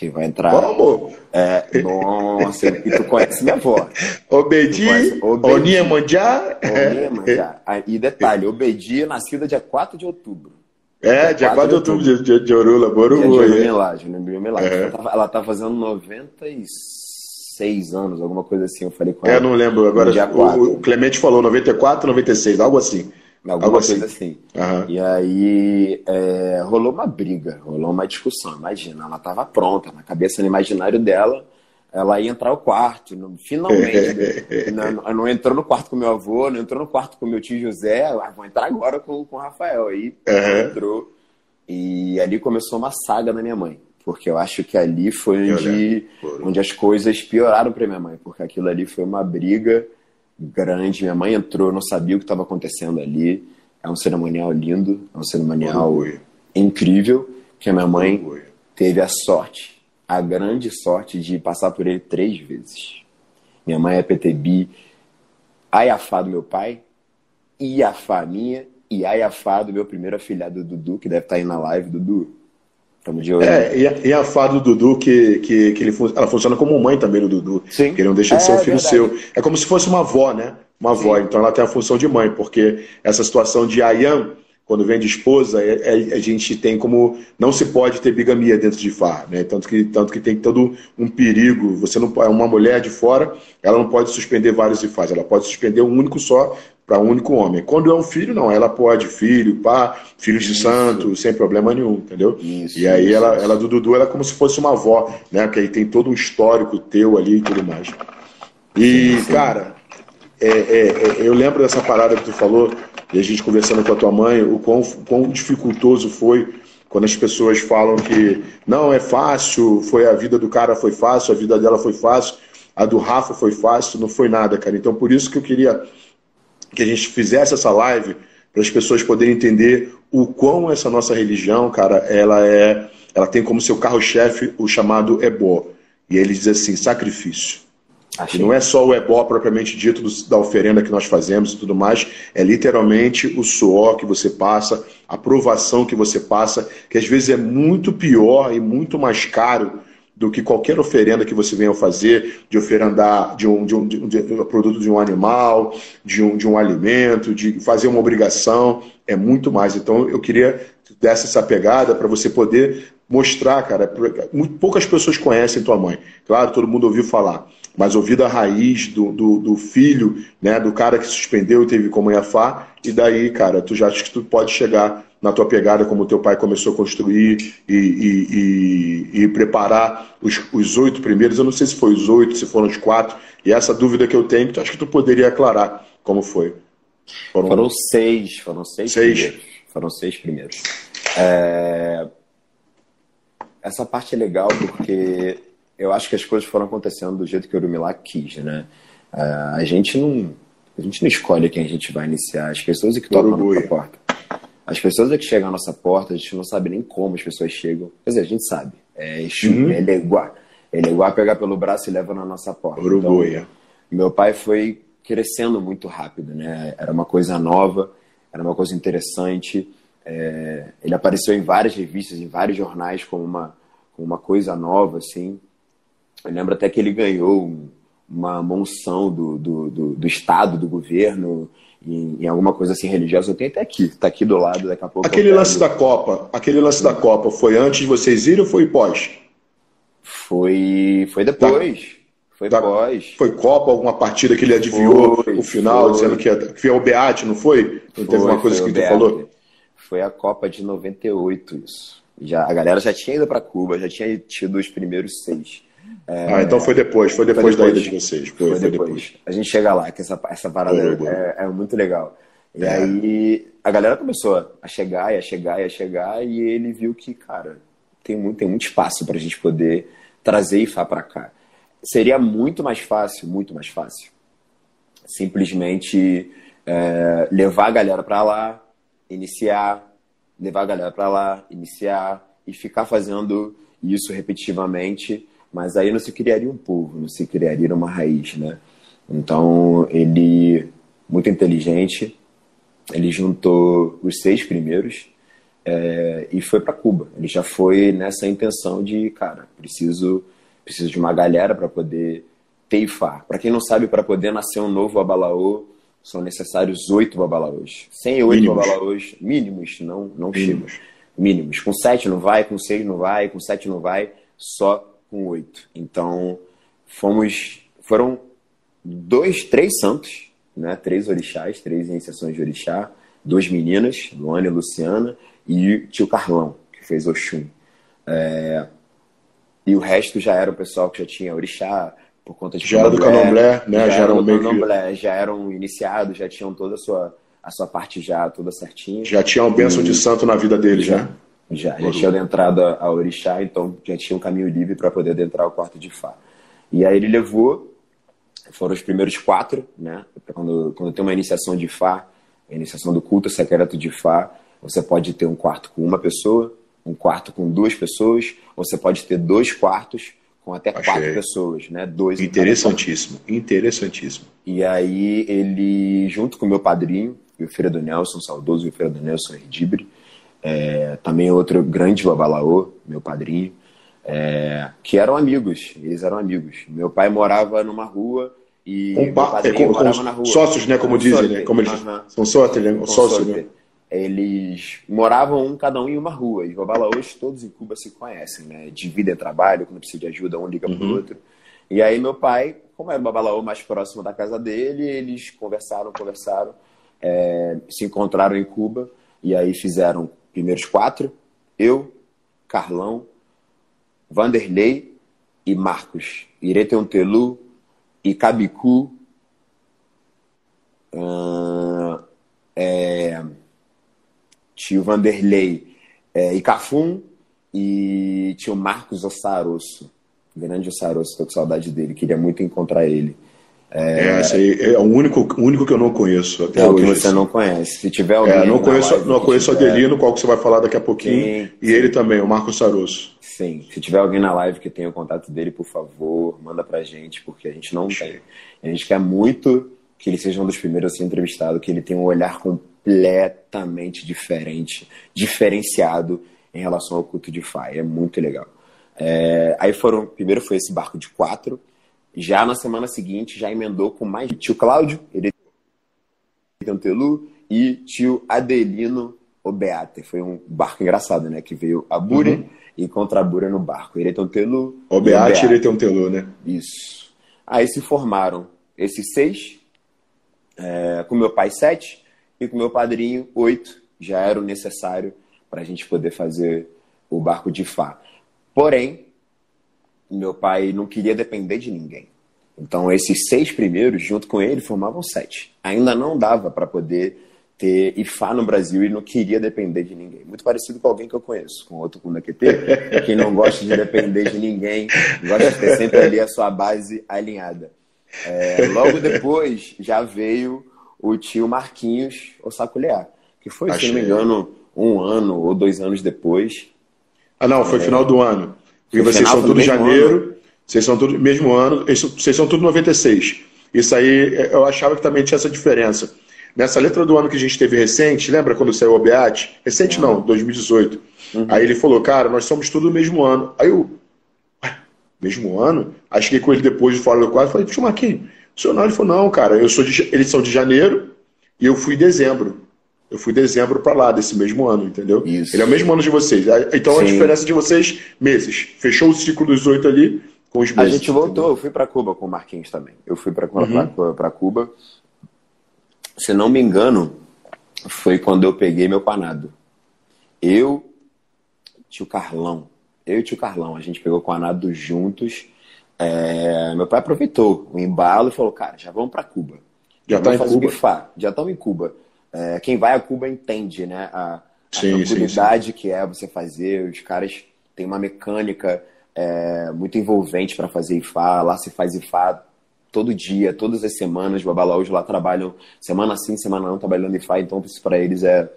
Que vai entrar. Como? É, nossa, e tu conhece minha avó. *laughs* Obedi, Oninha Manjá. E detalhe, Obedi, nascida dia 4 de outubro. É, dia 4 de outubro de, de, de Orula, Borubu. De Milagre, né? Milagre. É. Ela, tá, ela tá fazendo 96 anos, alguma coisa assim, eu falei com é, ela. É, não lembro, agora o, o, Clemente falou 94, 96, algo assim. Alguma coisa assim. Uhum. E aí é, rolou uma briga, rolou uma discussão. Imagina, ela tava pronta, na cabeça no imaginário dela, ela ia entrar no quarto, finalmente. *laughs* não, não, entrou no quarto com meu avô, não entrou no quarto com meu tio José, ah, vou entrar agora com, com o Rafael. Aí uhum. entrou. E ali começou uma saga da minha mãe. Porque eu acho que ali foi onde, onde as coisas pioraram para minha mãe. Porque aquilo ali foi uma briga grande. Minha mãe entrou, não sabia o que estava acontecendo ali. É um cerimonial lindo, é um cerimonial incrível. Que a minha mãe teve a sorte a grande sorte de passar por ele três vezes. Minha mãe é PTB, Ayafá do meu pai, Iafá minha e Ayafá do meu primeiro afilhado Dudu, que deve estar aí na live, Dudu. Estamos de olho. É, e a Fá do Dudu, que, que, que ele, ela funciona como mãe também do Dudu. Sim. Que ele não deixa de ser é, um filho verdade. seu. É como se fosse uma avó, né? Uma avó. Sim. Então ela tem a função de mãe, porque essa situação de Ayan quando vem de esposa, é, é, a gente tem como não se pode ter bigamia dentro de Far, né? Tanto que tanto que tem todo um perigo. Você não é uma mulher de fora, ela não pode suspender vários IFAs, ela pode suspender um único só para um único homem. Quando é um filho, não, ela pode filho, pá, filhos de santo, sem problema nenhum, entendeu? Isso, e aí isso, ela, isso. ela do Dudu, ela é como se fosse uma avó, né? Que aí tem todo um histórico teu ali e tudo mais. E cara, é, é, é, eu lembro dessa parada que tu falou e a gente conversando com a tua mãe, o quão, quão dificultoso foi quando as pessoas falam que não é fácil, foi a vida do cara foi fácil, a vida dela foi fácil, a do Rafa foi fácil, não foi nada, cara. Então por isso que eu queria que a gente fizesse essa live para as pessoas poderem entender o quão essa nossa religião, cara, ela é, ela tem como seu carro-chefe o chamado ebó. E ele diz assim, sacrifício. Achei. E não é só o ebó propriamente dito do, da oferenda que nós fazemos e tudo mais, é literalmente o suor que você passa, a provação que você passa, que às vezes é muito pior e muito mais caro do que qualquer oferenda que você venha fazer, de oferendar de um, de um, de um, de um produto de um animal, de um, de um alimento, de fazer uma obrigação, é muito mais. Então eu queria dessa essa pegada para você poder mostrar, cara. Poucas pessoas conhecem tua mãe. Claro, todo mundo ouviu falar mas ouvir a raiz do, do, do, filho, né, do cara que suspendeu e teve como Iafá, e daí, cara, tu já acha que tu pode chegar na tua pegada como teu pai começou a construir e, e, e, e preparar os, os oito primeiros, eu não sei se foi os oito, se foram os quatro, e essa dúvida que eu tenho, tu acha que tu poderia aclarar como foi? Foram, foram seis, foram seis, seis. primeiros. Foram seis primeiros. É... Essa parte é legal porque eu acho que as coisas foram acontecendo do jeito que o Urumilá quis, né? Uh, a gente não a gente não escolhe quem a gente vai iniciar. As pessoas é que tocam a nossa porta. As pessoas é que chegam à nossa porta, a gente não sabe nem como as pessoas chegam. Quer dizer, a gente sabe. É Exu, uhum. ele é igual. Ele é igual pegar pelo braço e leva na nossa porta. Uruguai. Então, meu pai foi crescendo muito rápido, né? Era uma coisa nova, era uma coisa interessante. É, ele apareceu em várias revistas, em vários jornais como uma, como uma coisa nova, assim. Eu lembro até que ele ganhou uma monção do, do, do, do Estado, do governo, em, em, alguma coisa assim religiosa. Eu tenho até aqui, está aqui do lado, daqui a pouco. Aquele lance da Copa, aquele lance da Copa, foi antes de vocês irem ou foi pós? Foi, foi depois. Foi da, depois. Foi Copa, alguma partida que ele adivinhou foi, o final, foi. dizendo que ia, que ia o Beate, não foi? Não foi, teve uma coisa que tu falou? Foi a Copa de 98, isso. Já, a galera já tinha ido para Cuba, já tinha tido os primeiros seis. É, ah, então foi depois, foi depois, foi depois da ida de vocês. Foi, foi, foi depois. depois. A gente chega lá, que essa, essa parada é, é, muito legal. E é. aí a galera começou a chegar, e a chegar, e a chegar, e ele viu que, cara, tem muito, tem muito espaço para a gente poder trazer IFA para cá. Seria muito mais fácil, muito mais fácil, simplesmente é, levar a galera para lá, iniciar, levar a galera para lá, iniciar e ficar fazendo isso repetitivamente mas aí não se criaria um povo, não se criaria uma raiz, né? Então ele, muito inteligente, ele juntou os seis primeiros, é, e foi para Cuba. Ele já foi nessa intenção de, cara, preciso, preciso de uma galera para poder teifar. Para quem não sabe, para poder nascer um novo Babalaô, são necessários oito babalaôs. Sem oito babalaôs mínimos, não, não mínimos. Mínimos. Com sete não vai, com seis não vai, com sete não vai, só com oito. Então, fomos. Foram dois, três santos, né? Três orixás, três iniciações de orixá, duas meninas, Luana e Luciana, e tio Carlão, que fez Oxum. É... E o resto já era o pessoal que já tinha orixá, por conta de já era do candomblé, né? Já, já eram meio candomblé, que... já eram iniciados, já tinham toda a sua a sua parte já toda certinha. Já tinham um bênção e... de santo na vida deles, já, né? Já, já tinha adentrado a, a orixá, então já tinha um caminho livre para poder adentrar o quarto de Fá. E aí ele levou, foram os primeiros quatro, né? Quando, quando tem uma iniciação de Fá, a iniciação do culto secreto de Fá, você pode ter um quarto com uma pessoa, um quarto com duas pessoas, ou você pode ter dois quartos com até Achei. quatro pessoas, né? Dois interessantíssimo, interessantíssimo. E aí ele, junto com o meu padrinho, o Wilfredo Nelson, saudoso Wilfredo Nelson Erdibre, é, também outro grande babalaô, meu padrinho, é, que eram amigos, eles eram amigos. Meu pai morava numa rua e um, meu padrinho é, com, morava com na rua. Sócios, né, como dizem, né? Como eles. São sócios, né? Sócios, né? eles moravam um cada um em uma rua. E babalaôs todos em Cuba se conhecem, né? Dividem trabalho, quando precisa de ajuda, um liga uhum. pro outro. E aí meu pai, como era o babalaô mais próximo da casa dele, eles conversaram, conversaram, é, se encontraram em Cuba e aí fizeram primeiros quatro, eu, Carlão, Vanderlei e Marcos, Ireteontelu e Cabicu, uh, é, tio Vanderlei é, Icafum e tio Marcos Ossarosso. Grande Ossarosso, tô com saudade dele, queria muito encontrar ele. É, é, esse aí é o único, único que eu não conheço até é hoje. que você assim. não conhece. Se tiver alguém. É, não conheço, não conheço tiver... Adelino, qual que você vai falar daqui a pouquinho. Sim, e sim. ele também, o Marcos Sarosso. Sim. Se tiver alguém na live que tenha o contato dele, por favor, manda pra gente, porque a gente não tem. A gente quer muito que ele seja um dos primeiros a ser entrevistado, que ele tenha um olhar completamente diferente, diferenciado em relação ao culto de Fai. É muito legal. É, aí foram, primeiro foi esse barco de quatro, já na semana seguinte já emendou com mais tio Cláudio, ele Telu e tio Adelino Obeate. Foi um barco engraçado, né? Que veio a Bure uhum. e contra a Bure no barco. Eretantelu. Obeate e Eretantelu, né? Isso. Aí se formaram esses seis, é, com meu pai sete, e com meu padrinho, oito já era o necessário para a gente poder fazer o barco de Fá. Porém, meu pai não queria depender de ninguém. Então, esses seis primeiros, junto com ele, formavam sete. Ainda não dava para poder ter IFA no Brasil e não queria depender de ninguém. Muito parecido com alguém que eu conheço, com outro QT, quem *laughs* não gosta de depender de ninguém, gosta de ter sempre ali a sua base alinhada. É, logo depois, já veio o tio Marquinhos Ossaculear, que foi, Achei. se não me engano, um ano ou dois anos depois. Ah, não, foi é, final do ano. E vocês são tudo janeiro, ano. vocês são tudo mesmo ano, vocês são tudo 96. Isso aí é, eu achava que também tinha essa diferença. Nessa letra do ano que a gente teve recente, lembra quando saiu o Beat? Recente uhum. não, 2018. Uhum. Aí ele falou, cara, nós somos tudo no mesmo ano. Aí eu, ué, mesmo ano? Aí cheguei com ele depois de fora do quadro e falei, tio Marquinhos, o senhor não? Ele falou, não, cara, eu sou de, eles são de janeiro e eu fui em dezembro. Eu fui em dezembro para lá desse mesmo ano, entendeu? Isso. Ele é o mesmo ano de vocês. Então Sim. a diferença de vocês, meses. Fechou o ciclo dos oito ali com os meses. A gente voltou, entendeu? eu fui para Cuba com o Marquinhos também. Eu fui para uhum. Cuba. Se não me engano, foi quando eu peguei meu panado. Eu, tio Carlão, eu e tio Carlão, a gente pegou o panado juntos é, meu pai aproveitou o embalo e falou, cara, já vamos para Cuba. Já está em Cuba? Bifar. Já estamos em Cuba. É, quem vai a Cuba entende, né? A, a sim, tranquilidade sim, sim. que é você fazer. Os caras têm uma mecânica é, muito envolvente para fazer IFA. Lá se faz IFA todo dia, todas as semanas. Babalaús lá trabalham semana sim, semana não, trabalhando IFA. Então, isso para eles é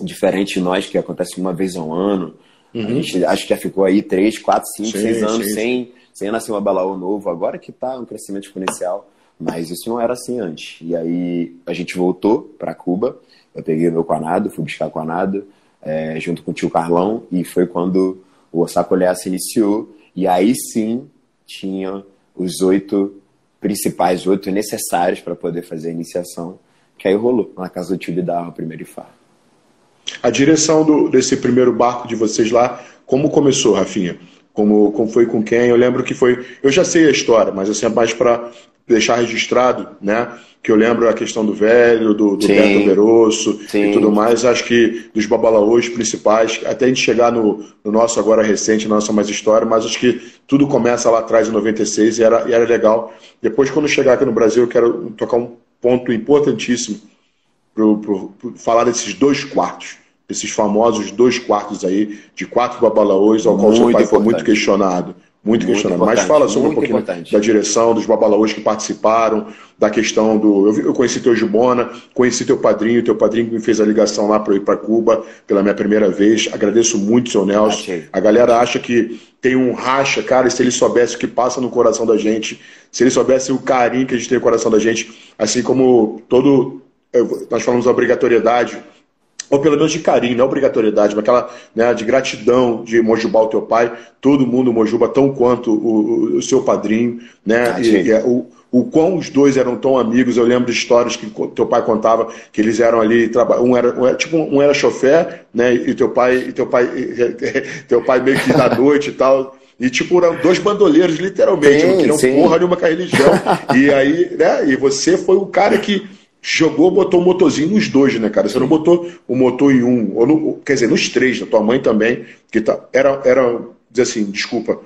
diferente de nós, que acontece uma vez ao ano. Uhum. A gente acho que já ficou aí três, quatro, cinco, seis anos sem sem nascer um abalaô novo, agora que está um crescimento exponencial, mas isso não era assim antes. E aí a gente voltou para Cuba, eu peguei meu quanado, fui buscar quanado, é, junto com o tio Carlão, e foi quando o Sacolé se iniciou, e aí sim tinha os oito principais, oito necessários para poder fazer a iniciação, que aí rolou na casa do tio Bidal, o primeiro IFA. A direção do, desse primeiro barco de vocês lá, como começou, Rafinha? Como, como foi com quem? Eu lembro que foi. Eu já sei a história, mas assim, é mais para deixar registrado, né? Que eu lembro a questão do velho, do, do Beto Verosso e tudo mais. Acho que dos babalaôs principais, até a gente chegar no, no, nosso agora recente, nossa mais história, mas acho que tudo começa lá atrás em 96 e era, e era legal. Depois, quando chegar aqui no Brasil, eu quero tocar um ponto importantíssimo para falar desses dois quartos, desses famosos dois quartos aí, de quatro babalaôs, ao qual muito seu pai importante. foi muito questionado. Muito, muito questionado. Mas fala sobre um pouquinho importante. da direção, dos babalaôs que participaram, da questão do. Eu, eu conheci teu Gibona, conheci teu padrinho, teu padrinho que me fez a ligação lá para ir para Cuba pela minha primeira vez. Agradeço muito, seu Nelson. Achei. A galera acha que tem um racha, cara, e se ele soubesse o que passa no coração da gente, se ele soubesse o carinho que a gente tem no coração da gente, assim como todo nós falamos da obrigatoriedade, ou pelo menos de carinho, não obrigatoriedade, mas aquela né, de gratidão de mojubar o teu pai, todo mundo mojuba tão quanto o, o seu padrinho, né? Ah, e, e, é, o, o quão os dois eram tão amigos, eu lembro de histórias que teu pai contava que eles eram ali, um era, um era tipo um era chofé, né? E teu pai, e teu pai, *laughs* teu pai meio que da noite e tal. E tipo, eram dois bandoleiros, literalmente, sim, não queriam sim. porra nenhuma com a religião. *laughs* e aí, né? E você foi o cara que jogou, botou o motorzinho nos dois, né, cara? Você não botou o motor em um, ou no, quer dizer, nos três, da tua mãe também, que tá, era, era, dizer assim, desculpa,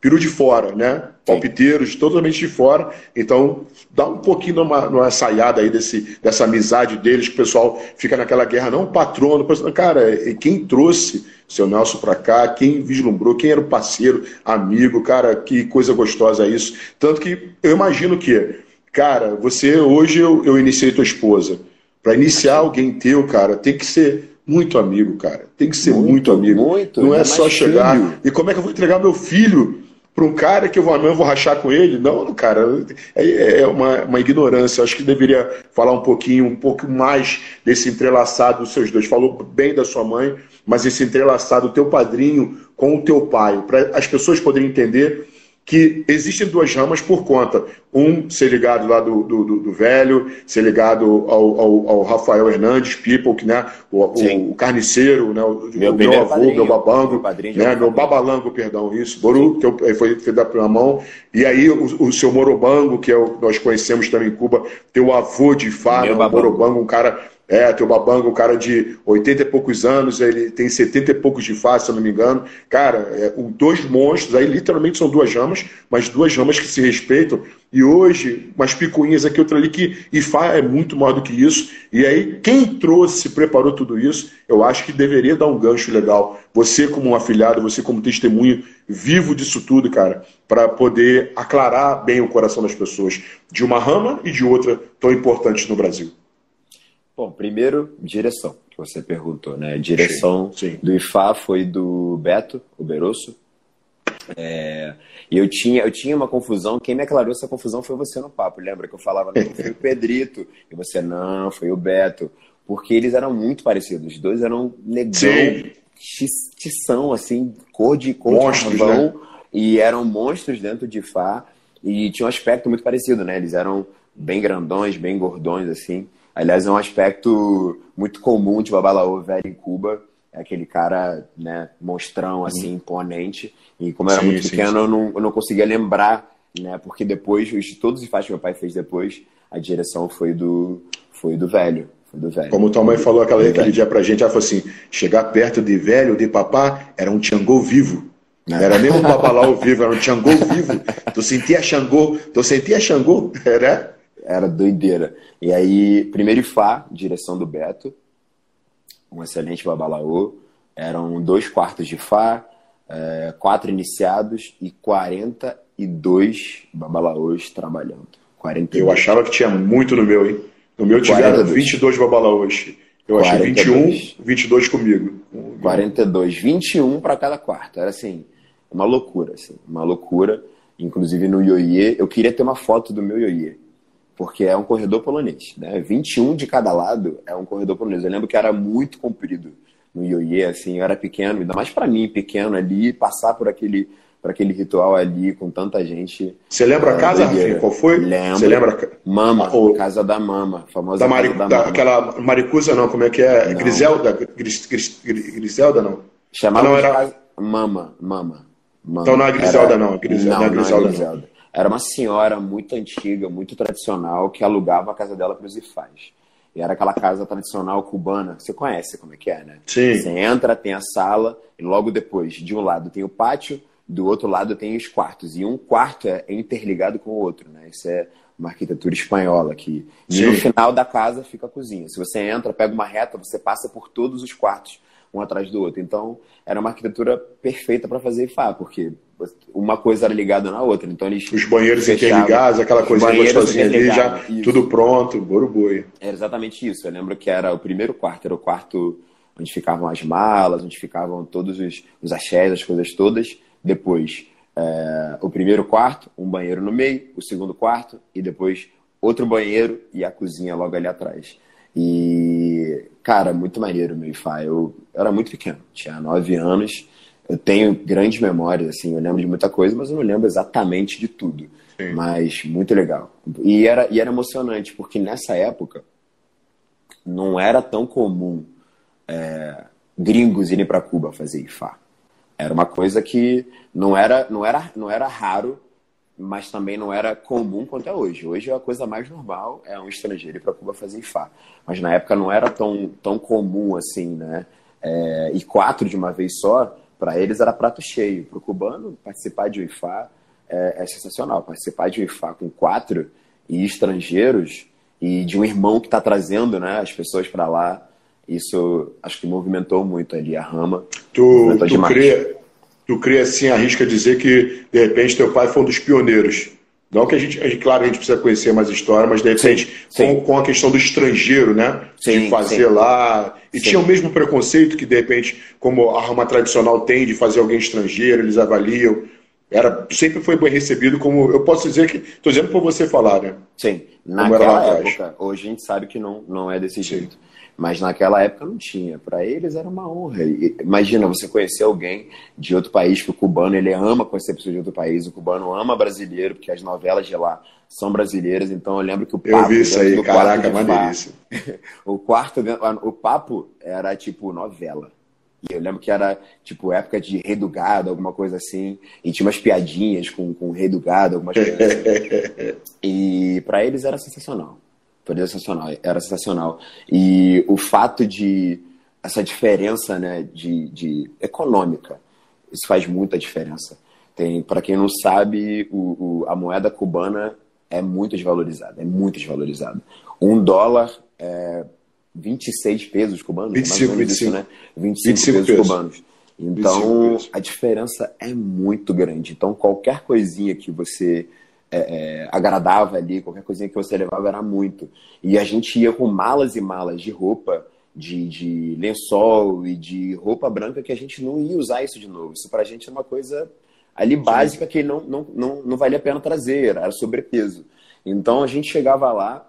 peru de fora, né? Palpiteiros, totalmente de fora. Então, dá um pouquinho numa, numa saiada aí desse, dessa amizade deles, que o pessoal fica naquela guerra, não patrono. Cara, quem trouxe seu Nelson para cá, quem vislumbrou, quem era o parceiro, amigo, cara, que coisa gostosa isso. Tanto que eu imagino que Cara, você hoje eu, eu iniciei tua esposa. Para iniciar alguém teu, cara, tem que ser muito amigo, cara. Tem que ser muito, muito amigo. Muito, não é só chegar. Filho. E como é que eu vou entregar meu filho para um cara que eu vou, amanhã vou rachar com ele? Não, cara, é, é uma, uma ignorância. Acho que deveria falar um pouquinho, um pouco mais desse entrelaçado dos seus dois. Falou bem da sua mãe, mas esse entrelaçado, o teu padrinho com o teu pai, para as pessoas poderem entender que existem duas ramas por conta. Um ser ligado lá do, do, do velho, ser ligado ao, ao, ao, Rafael Hernandes, People, que, né, o, o, o carniceiro, né, o meu, meu avô, padrinho, meu babango, meu, né, meu babalango, perdão, isso, Boru, que foi feito da primeira mão. E aí o, o seu Morobango, que é o, nós conhecemos também em Cuba, teu avô de né, Morobango, um cara é, teu Babanga, um cara de 80 e poucos anos, ele tem 70 e poucos de face, se eu não me engano. Cara, é, dois monstros, aí literalmente são duas ramas, mas duas ramas que se respeitam. E hoje, umas picuinhas aqui, outra ali, que Ifá é muito maior do que isso. E aí, quem trouxe, preparou tudo isso, eu acho que deveria dar um gancho legal. Você, como um afilhado, você, como testemunho vivo disso tudo, cara, para poder aclarar bem o coração das pessoas, de uma rama e de outra tão importantes no Brasil. Bom, primeiro, direção, que você perguntou, né? Direção sim, sim. do IFA foi do Beto, o Berosso. É, e eu tinha, eu tinha uma confusão, quem me aclarou essa confusão foi você no papo, lembra que eu falava, não, foi o *laughs* Pedrito, e você, não, foi o Beto, porque eles eram muito parecidos, os dois eram negão, tição, assim, cor de cor monstros, de né? e eram monstros dentro de Fá, e tinha um aspecto muito parecido, né? Eles eram bem grandões, bem gordões, assim. Aliás, é um aspecto muito comum de Babalaô velho em Cuba. É aquele cara, né, monstrão, assim, uhum. imponente. E como eu era sim, muito sim, pequeno, sim. Eu, não, eu não conseguia lembrar, né? Porque depois, de todos os fatos que meu pai fez depois, a direção foi do, foi do velho. Foi do velho. Como tua mãe falou aquela, aquele dia pra gente, ela falou assim: chegar perto de velho, de papá, era um Tiangô vivo. Não era nem um babalau vivo, era um Xangô vivo. Tu sentia Xangô, tu sentia Xangô, era? *laughs* era doideira. E aí, primeiro Ifá, direção do Beto, um excelente babalaô. Eram dois quartos de Fá, é, quatro iniciados e 42 babalaôs trabalhando. 42. Eu achava que tinha muito no meu, hein? No meu tiveram 42. 22 babalaôs. Eu 42. achei 21, 22 comigo. 42, 21 para cada quarto. Era assim, uma loucura, assim, uma loucura. Inclusive no Ioiê, eu queria ter uma foto do meu Ioiê porque é um corredor polonês, né? 21 de cada lado é um corredor polonês. Eu lembro que era muito comprido. no ioiê, assim, eu era pequeno, ainda mais para mim, pequeno ali, passar por aquele para aquele ritual ali com tanta gente. Você lembra a é, casa, Rafinha? Qual foi? Lembro. Você lembra? Mama, ah, Casa da Mama, famosa da, Mari, da, da Mama. Aquela Maricusa não, como é que é? Não. Griselda? Gris, Gris, Griselda não? Chamava ah, não, era... Casa... Mama, Mama, Mama. Então não é Griselda era... não, Griselda, não, não, é Griselda, não é Griselda. Era uma senhora muito antiga, muito tradicional, que alugava a casa dela para os ifás. E era aquela casa tradicional cubana. Você conhece como é que é, né? Sim. Você entra, tem a sala, e logo depois, de um lado tem o pátio, do outro lado tem os quartos. E um quarto é interligado com o outro, né? Isso é uma arquitetura espanhola aqui. E no final da casa fica a cozinha. Se você entra, pega uma reta, você passa por todos os quartos, um atrás do outro. Então, era uma arquitetura perfeita para fazer IFA, porque uma coisa era ligada na outra. Então eles os banheiros interligados, aquela coisinha gostosinha ali, já isso. tudo pronto, boroboi. Era exatamente isso. Eu lembro que era o primeiro quarto, era o quarto onde ficavam as malas, onde ficavam todos os, os axés, as coisas todas. Depois, é, o primeiro quarto, um banheiro no meio, o segundo quarto e depois outro banheiro e a cozinha logo ali atrás. E, cara, muito maneiro meu IFA. Eu, eu era muito pequeno, tinha nove anos eu tenho grandes memórias, assim, eu lembro de muita coisa, mas eu não lembro exatamente de tudo. Sim. Mas muito legal. E era, e era emocionante, porque nessa época não era tão comum é, gringos irem para Cuba fazer IFA. Era uma coisa que não era, não era, não era raro, mas também não era comum quanto é hoje. Hoje é a coisa mais normal, é um estrangeiro ir para Cuba fazer IFA. Mas na época não era tão, tão comum assim, né? É, e quatro de uma vez só para eles era prato cheio. Para o cubano, participar de um IFA é, é, sensacional. Participar de um IFA com quatro e estrangeiros e de um irmão que está trazendo né, as pessoas para lá, isso acho que movimentou muito ali a rama. Tu, tu, crê, tu crê assim, arrisca dizer que de repente teu pai foi um dos pioneiros não que a gente, a gente, claro, a gente precisa conhecer mais história, mas de repente, sim, sim. Com, com, a questão do estrangeiro, né? Sim, de fazer lá. E tinha o mesmo preconceito que, de repente, como a rama tradicional tem de fazer alguém estrangeiro, eles avaliam. Era, sempre foi bem recebido, como eu posso dizer que. Estou dizendo para você falar, né? Sim. Naquela época, hoje a gente sabe que não, não é desse jeito. Mas naquela época não tinha. Para eles era uma honra. Imagina você conhecer alguém de outro país, que o cubano ele ama conhecer pessoas de outro país, o cubano ama brasileiro, porque as novelas de lá são brasileiras. Então eu lembro que o papo. Eu vi isso aí, caraca, maneiríssimo. *laughs* o quarto, o papo era tipo novela. E eu lembro que era, tipo, época de Rei do Gado, alguma coisa assim. E tinha umas piadinhas com, com o Rei do Gado, algumas coisas assim. *laughs* e para eles era sensacional. Foi sensacional, era sensacional. E o fato de essa diferença, né, de, de econômica, isso faz muita diferença. Tem, para quem não sabe, o, o, a moeda cubana é muito desvalorizada, é muito desvalorizada. Um dólar é 26 pesos cubanos, 25, 25. Isso, né? 25, 25 pesos, pesos cubanos. Então, a diferença é muito grande. Então, qualquer coisinha que você é, é, agradava ali, qualquer coisinha que você levava era muito. E a gente ia com malas e malas de roupa, de, de lençol e de roupa branca que a gente não ia usar isso de novo. Isso pra gente é uma coisa ali básica que não, não, não, não valia a pena trazer, era sobrepeso. Então a gente chegava lá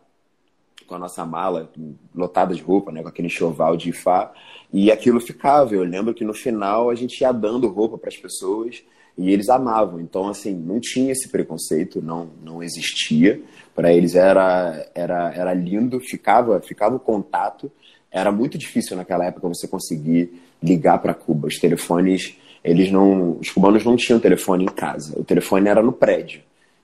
com a nossa mala lotada de roupa, né, com aquele enxoval de Ifá, e aquilo ficava. Eu lembro que no final a gente ia dando roupa para as pessoas e eles amavam. Então, assim, não tinha esse preconceito, não, não existia. Para eles era, era, era lindo, ficava, ficava o contato. Era muito difícil naquela época você conseguir ligar para Cuba. Os telefones, eles não, os cubanos não tinham telefone em casa. O telefone era no prédio.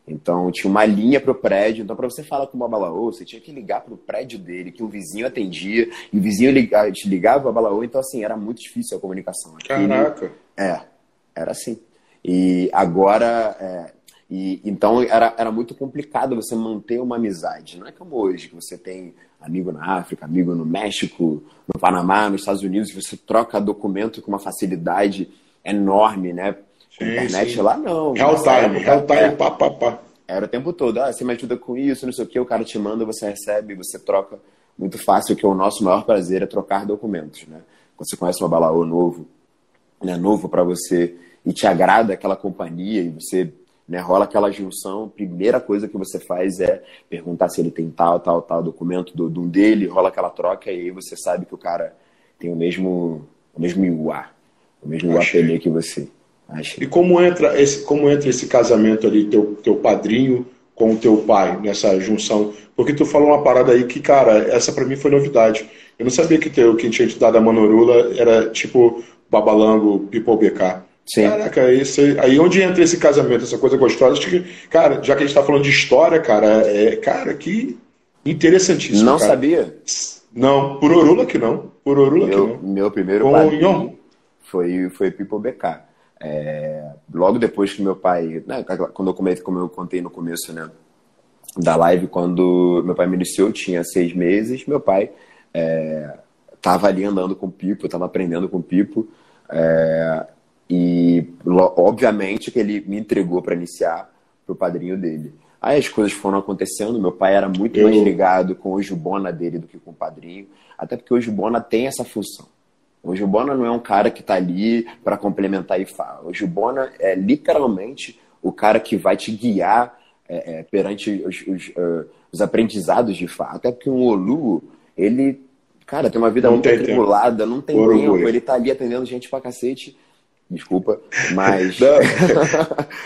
Então tinha uma linha para o prédio. Então, para você falar com o Babalaô, você tinha que ligar para o prédio dele, que o vizinho atendia, e o vizinho ligava, te ligava o Babalaô. Então, assim, era muito difícil a comunicação. Aquele, Caraca! É, era assim. E agora, é, e, então era, era muito complicado você manter uma amizade. Não é como hoje, que você tem amigo na África, amigo no México, no Panamá, nos Estados Unidos, você troca documento com uma facilidade enorme, né? Com sim, internet sim. lá não. Real time, real time, é, pá, pá, pá. Era o tempo todo. Ah, você me ajuda com isso, não sei o que, o cara te manda, você recebe, você troca. Muito fácil, que é o nosso maior prazer é trocar documentos, né? Quando você conhece uma balaô novo, né, novo para você e te agrada aquela companhia e você né, rola aquela junção, primeira coisa que você faz é perguntar se ele tem tal, tal, tal documento do, do dele, rola aquela troca e aí você sabe que o cara tem o mesmo o mesmo Iuá, o mesmo Iuá que você. Achei. E como entra esse, como entra esse casamento ali, teu, teu padrinho com o teu pai, nessa junção? Porque tu falou uma parada aí que, cara, essa para mim foi novidade. Eu não sabia que teu, quem tinha te dado a Manorula era tipo Babalango, Pipo BK. Sim. Caraca, esse, aí onde entra esse casamento, essa coisa gostosa? Acho que, cara, já que a gente tá falando de história, cara, é, cara, que interessantíssimo. Não cara. sabia? Não, por Orula que não. Por Orula meu, que não. Meu primeiro Com foi, foi Pipo BK. É, logo depois que meu pai, né, quando eu comecei, como eu contei no começo, né, da live, quando meu pai me iniciou, eu tinha seis meses, meu pai estava é, ali andando com o Pipo, estava aprendendo com o Pipo, é, e obviamente que ele me entregou para iniciar pro padrinho dele. Aí as coisas foram acontecendo, meu pai era muito eu... mais ligado com o Jubona dele do que com o padrinho, até porque o Jubona tem essa função. O Jubona não é um cara que está ali para complementar e falar. O Jubona é literalmente o cara que vai te guiar é, é, perante os, os, uh, os, aprendizados de fato. Até porque um Olu, ele, cara, tem uma vida não muito atribulada, não tem tempo, ele tá ali atendendo gente pra cacete. Desculpa, mas.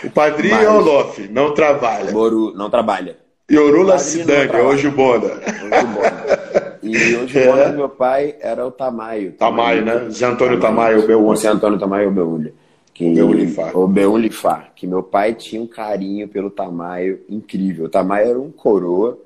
o padrinho mas... é o Lof, não trabalha. Moro não trabalha. E Orula Sidanga, é o Jubona. E o Gibona é. do meu pai era o Tamayo. Tamayo, né? Zé Antônio Tamayo, o Beulha. Zé Antônio Tamayo, o Beulha. Que, o Beulifar. Que meu pai tinha um carinho pelo Tamayo incrível. O Tamayo era um coroa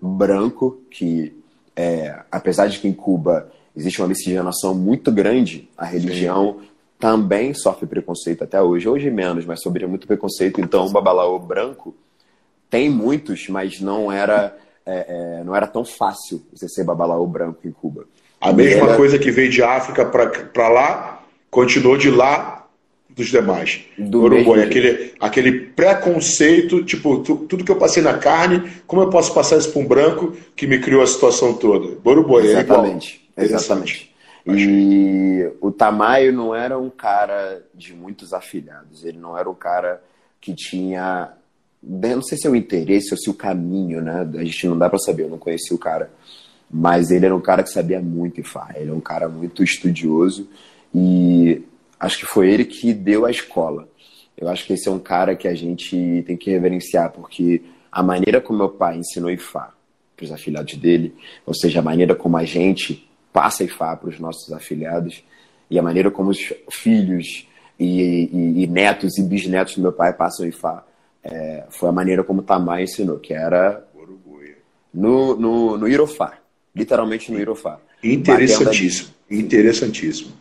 branco que, é, apesar de que em Cuba existe uma miscigenação muito grande, a religião Sim. Também sofre preconceito até hoje. Hoje menos, mas sofria muito preconceito. Então, o babalaô branco tem muitos, mas não era é, é, não era tão fácil você ser babalaô branco em Cuba. A mesma era... coisa que veio de África para lá, continuou de lá dos demais. Do Uruguai, aquele, aquele preconceito, tipo, tu, tudo que eu passei na carne, como eu posso passar isso para um branco que me criou a situação toda? Uruguai, exatamente, é exatamente. E o Tamayo não era um cara de muitos afilhados, ele não era um cara que tinha não sei se é o interesse ou se o caminho, né? A gente não dá para saber, eu não conheci o cara. Mas ele era um cara que sabia muito Ifá, ele é um cara muito estudioso e acho que foi ele que deu a escola. Eu acho que esse é um cara que a gente tem que reverenciar, porque a maneira como meu pai ensinou Ifá para os afiliados dele, ou seja, a maneira como a gente passa Ifá para os nossos afiliados, e a maneira como os filhos e, e, e netos e bisnetos do meu pai passam Ifá, é, foi a maneira como Tamar ensinou, que era no, no, no Irofá, literalmente no Irofá. Interessantíssimo, interessantíssimo.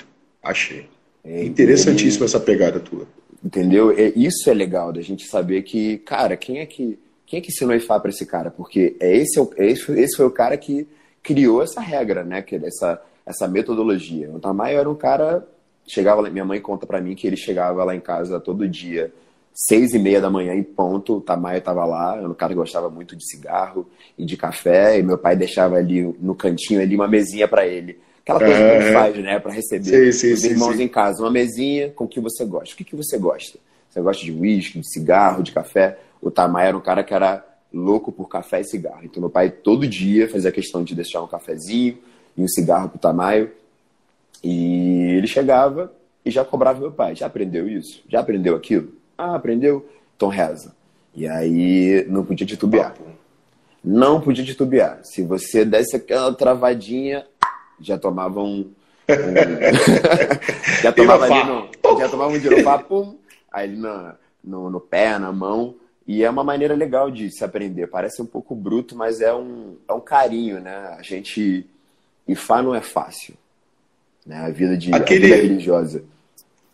Achei. É, Interessantíssima essa pegada tua. Entendeu? É, isso é legal da gente saber que, cara, quem é que quem é que ensinou Ifá para esse cara? Porque é esse, é esse, esse foi o cara que criou essa regra, né? Que essa, essa metodologia. O Tamayo era um cara chegava minha mãe conta para mim que ele chegava lá em casa todo dia seis e meia da manhã em ponto, o Tamayo estava lá, era um cara que gostava muito de cigarro e de café, e meu pai deixava ali no cantinho ali uma mesinha para ele. Aquela coisa que ele faz, né, para receber sim, sim, os irmãos sim, em casa. Uma mesinha com o que você gosta. O que, que você gosta? Você gosta de uísque, de cigarro, de café? O Tamayo era um cara que era louco por café e cigarro. Então meu pai todo dia fazia questão de deixar um cafezinho e um cigarro pro Tamayo. E ele chegava e já cobrava meu pai. Já aprendeu isso? Já aprendeu aquilo? Ah, aprendeu? Então reza. E aí não podia titubear. Não podia titubear. Se você desse aquela travadinha, já tomava um. *laughs* já tomava ali no, Já tomava um girofá, pum, aí no, no pé, na mão. E é uma maneira legal de se aprender. Parece um pouco bruto, mas é um, é um carinho, né? A gente. Ifá não é fácil. Né? A vida de Aquele... a vida religiosa.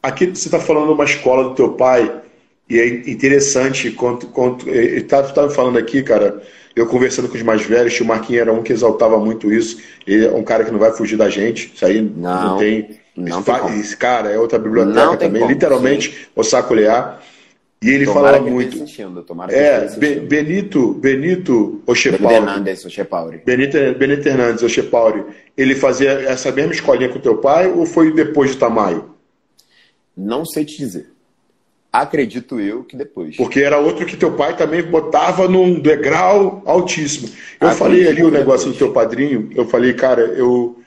Aqui você está falando uma escola do teu pai e é interessante, quanto, quanto ele estava tá, falando aqui, cara, eu conversando com os mais velhos, o Marquinhos era um que exaltava muito isso. Ele é um cara que não vai fugir da gente. Isso aí não, não tem. Não tem esse cara é outra biblioteca também, como, literalmente, sim. o saculear. E ele tomara falava muito. é, Be, Benito, Benito Ochepauri. Hernandes Ochepauri. Benito, Benito Hernandes Ochepauri. Ele fazia essa mesma escolinha com o teu pai ou foi depois de Tamayo? Não sei te dizer. Acredito eu que depois. Porque era outro que teu pai também botava num degrau altíssimo. Eu Acredito falei ali o negócio depois. do teu padrinho, eu falei, cara, eu,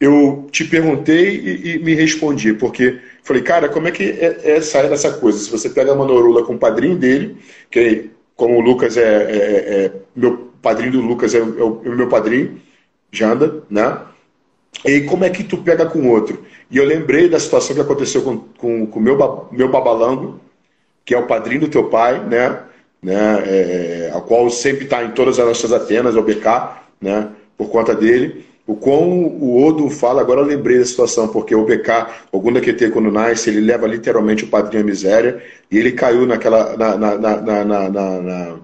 eu te perguntei e, e, me respondi, porque falei, cara, como é que é, é sair dessa coisa? Se você pega a Manorula com o padrinho dele, que como o Lucas é, é, é meu padrinho do Lucas é, é, o, é, o, meu padrinho, Janda, né? E como é que tu pega com outro? E eu lembrei da situação que aconteceu com o com, meu, meu babalango, que é o padrinho do teu pai, né? né? É, a qual sempre está em todas as nossas Atenas, é o BK, né? Por conta dele. O quão o Odo fala, agora eu lembrei da situação, porque o BK, o Gunda QT, quando nasce, ele leva literalmente o padrinho à miséria, e ele caiu naquela, na, na, na, na, na,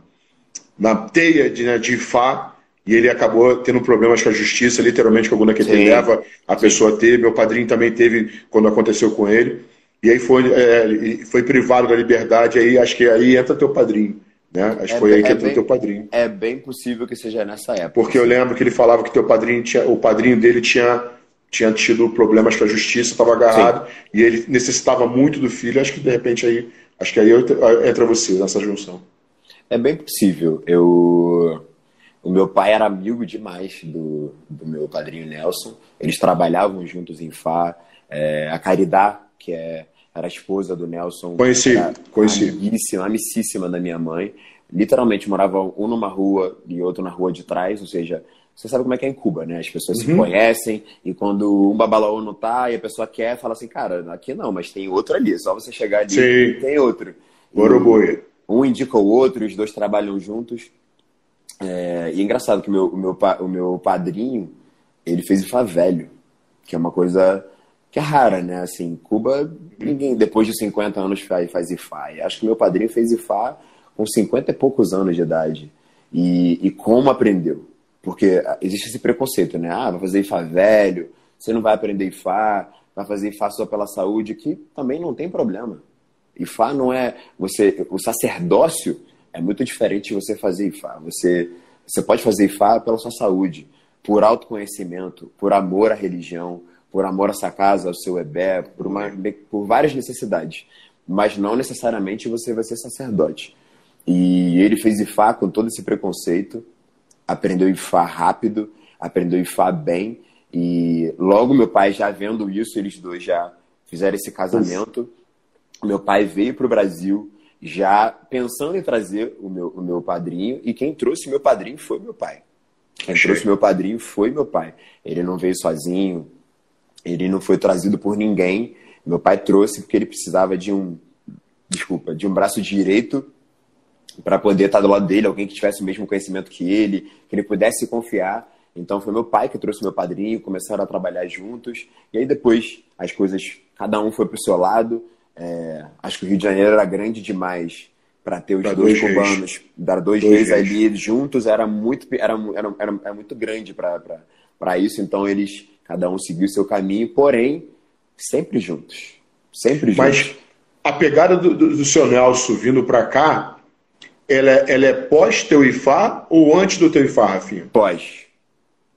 na teia de, né, de Fá, e ele acabou tendo problemas com a justiça, literalmente, que o Gunda QT leva a pessoa a ter. Meu padrinho também teve quando aconteceu com ele, e aí foi, é, foi privado da liberdade, aí acho que aí entra teu padrinho. Né? Acho que é, foi aí que é entrou bem, teu padrinho. É bem possível que seja nessa época. Porque eu lembro que ele falava que teu padrinho tinha, o padrinho dele tinha, tinha tido problemas com a justiça, estava agarrado Sim. e ele necessitava muito do filho. Acho que de repente aí, acho que aí entra você nessa junção. É bem possível. Eu, o meu pai era amigo demais do, do meu padrinho Nelson. Eles trabalhavam juntos em Fá. É, a Caridade, que é era a esposa do Nelson. Conheci, conheci. Amiguíssima, amicíssima da minha mãe. Literalmente morava um numa rua e outro na rua de trás, ou seja, você sabe como é que é em Cuba, né? As pessoas uhum. se conhecem e quando um babalaô não tá e a pessoa quer, fala assim, cara, aqui não, mas tem outro ali, só você chegar ali Sim. tem outro. Boroboia. Um indica o outro, os dois trabalham juntos. É, e é engraçado que o meu, o, meu, o meu padrinho, ele fez IFA velho, que é uma coisa que é rara, né? Assim, Cuba, ninguém depois de 50 anos faz, IFA. Acho que meu padrinho fez IFA com 50 e poucos anos de idade. E, e como aprendeu? Porque existe esse preconceito, né? Ah, vai fazer IFA velho, você não vai aprender IFA, vai fazer IFA só pela saúde, que também não tem problema. IFA não é. você O sacerdócio é muito diferente de você fazer IFA. Você, você pode fazer IFA pela sua saúde, por autoconhecimento, por amor à religião, por amor a essa casa, ao seu ebé, por, uma, por várias necessidades. Mas não necessariamente você vai ser sacerdote. E ele fez Ifá com todo esse preconceito, aprendeu Ifá rápido, aprendeu Ifá bem. E logo meu pai, já vendo isso, eles dois já fizeram esse casamento. Meu pai veio para o Brasil já pensando em trazer o meu, o meu padrinho. E quem trouxe meu padrinho foi meu pai. Quem trouxe meu padrinho foi meu pai. Ele não veio sozinho, ele não foi trazido por ninguém. Meu pai trouxe porque ele precisava de um, desculpa, de um braço direito para poder estar do lado dele, alguém que tivesse o mesmo conhecimento que ele, que ele pudesse confiar. Então foi meu pai que trouxe meu padrinho, começaram a trabalhar juntos. E aí depois as coisas, cada um foi para o seu lado. É, acho que o Rio de Janeiro era grande demais para ter os dois, dois cubanos, dar dois, dois reis ali juntos era muito era, era, era, era muito grande para isso. Então eles Cada um seguiu seu caminho, porém, sempre juntos. Sempre juntos. Mas a pegada do, do, do seu Nelson vindo para cá, ela, é, ela é pós teu IFA ou antes do teu IFA, Rafinha? Pós.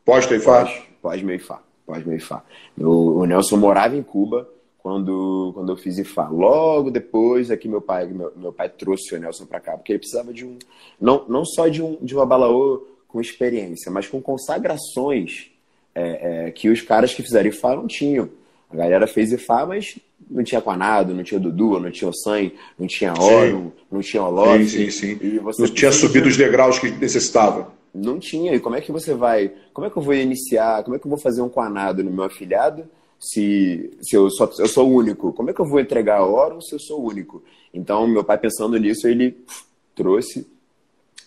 Pós teu IFA? Pós, pós meu IFA. Pós meu IFA. o Nelson morava em Cuba quando, quando eu fiz IFA. Logo depois é que meu pai, meu, meu pai trouxe o Nelson para cá, porque ele precisava de um. Não, não só de um, de um abalaô com experiência, mas com consagrações é, é, que os caras que fizeram IFA não tinham. A galera fez IFA, mas não tinha Quanado, não tinha Dudu, não tinha Ossan, não tinha Oro, não tinha Olof. Sim, sim, sim. não tinha subido os degraus que necessitava. Não tinha. E como é que você vai... Como é que eu vou iniciar? Como é que eu vou fazer um Quanado no meu afilhado se, se eu, só, eu sou único? Como é que eu vou entregar Oro se eu sou único? Então, meu pai pensando nisso, ele trouxe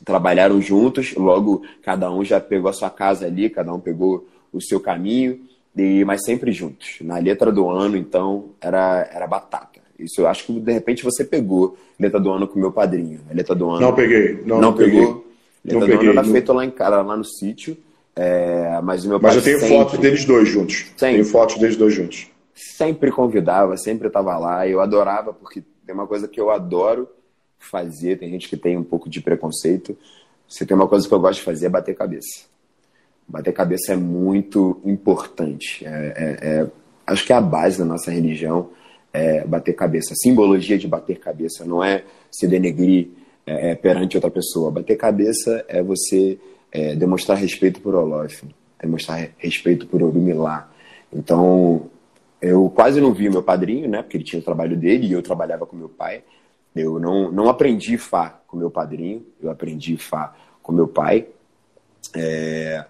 trabalharam juntos, logo cada um já pegou a sua casa ali, cada um pegou o seu caminho, e, mas sempre juntos. Na letra do ano, então, era, era batata. Isso eu acho que de repente você pegou letra do ano com meu padrinho. A letra do ano. Não peguei. Não, não peguei. pegou? Letra não do peguei, ano era não... feito lá, em, lá no sítio. É, mas meu Mas eu tenho sempre... fotos deles dois juntos. Sempre. Tenho fotos deles dois juntos. Sempre convidava, sempre estava lá. Eu adorava, porque tem uma coisa que eu adoro fazer. Tem gente que tem um pouco de preconceito. Você tem uma coisa que eu gosto de fazer é bater cabeça. Bater cabeça é muito importante. É, é, é, acho que é a base da nossa religião é bater cabeça. A simbologia de bater cabeça não é se denegrir é, é perante outra pessoa. Bater cabeça é você demonstrar respeito por Olof, demonstrar respeito por Orumilá. Então, eu quase não vi meu padrinho, né? Porque ele tinha o trabalho dele e eu trabalhava com meu pai. Eu não, não aprendi Fá com meu padrinho, eu aprendi Fá com meu pai. É,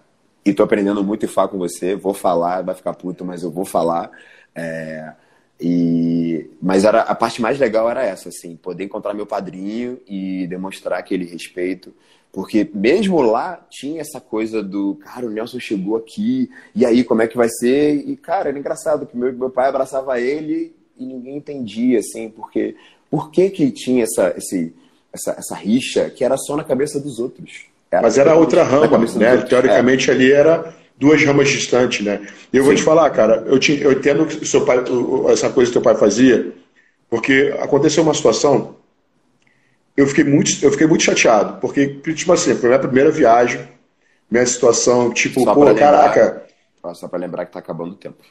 e tô aprendendo muito Fá com você. Vou falar, vai ficar puto, mas eu vou falar. É, e, mas era, a parte mais legal era essa, assim, poder encontrar meu padrinho e demonstrar aquele respeito. Porque mesmo lá tinha essa coisa do, cara, o Nelson chegou aqui, e aí como é que vai ser? E, cara, era engraçado que meu, meu pai abraçava ele e ninguém entendia, assim, porque por que que tinha essa, esse, essa, essa rixa que era só na cabeça dos outros? Era Mas era outra rama, né? Teoricamente é. ali era duas ramas distantes, né? E eu Sim. vou te falar, cara, eu, te, eu entendo que seu pai, essa coisa que teu pai fazia, porque aconteceu uma situação eu fiquei muito, eu fiquei muito chateado, porque, tipo assim, foi a minha primeira viagem, minha situação, tipo, só pô, caraca. Lembrar, só pra lembrar que tá acabando o tempo.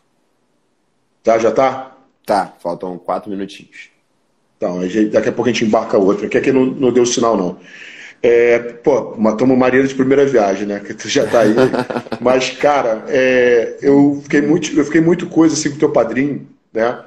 Tá, já tá? Tá, faltam quatro minutinhos. Então, daqui a pouco a gente embarca outra, que aqui não, não deu sinal, não. É, pô, matamos marido de primeira viagem, né? *laughs* Que tu já tá aí. Mas, cara, é, eu, fiquei muito, eu fiquei muito coisa assim com o teu padrinho, né?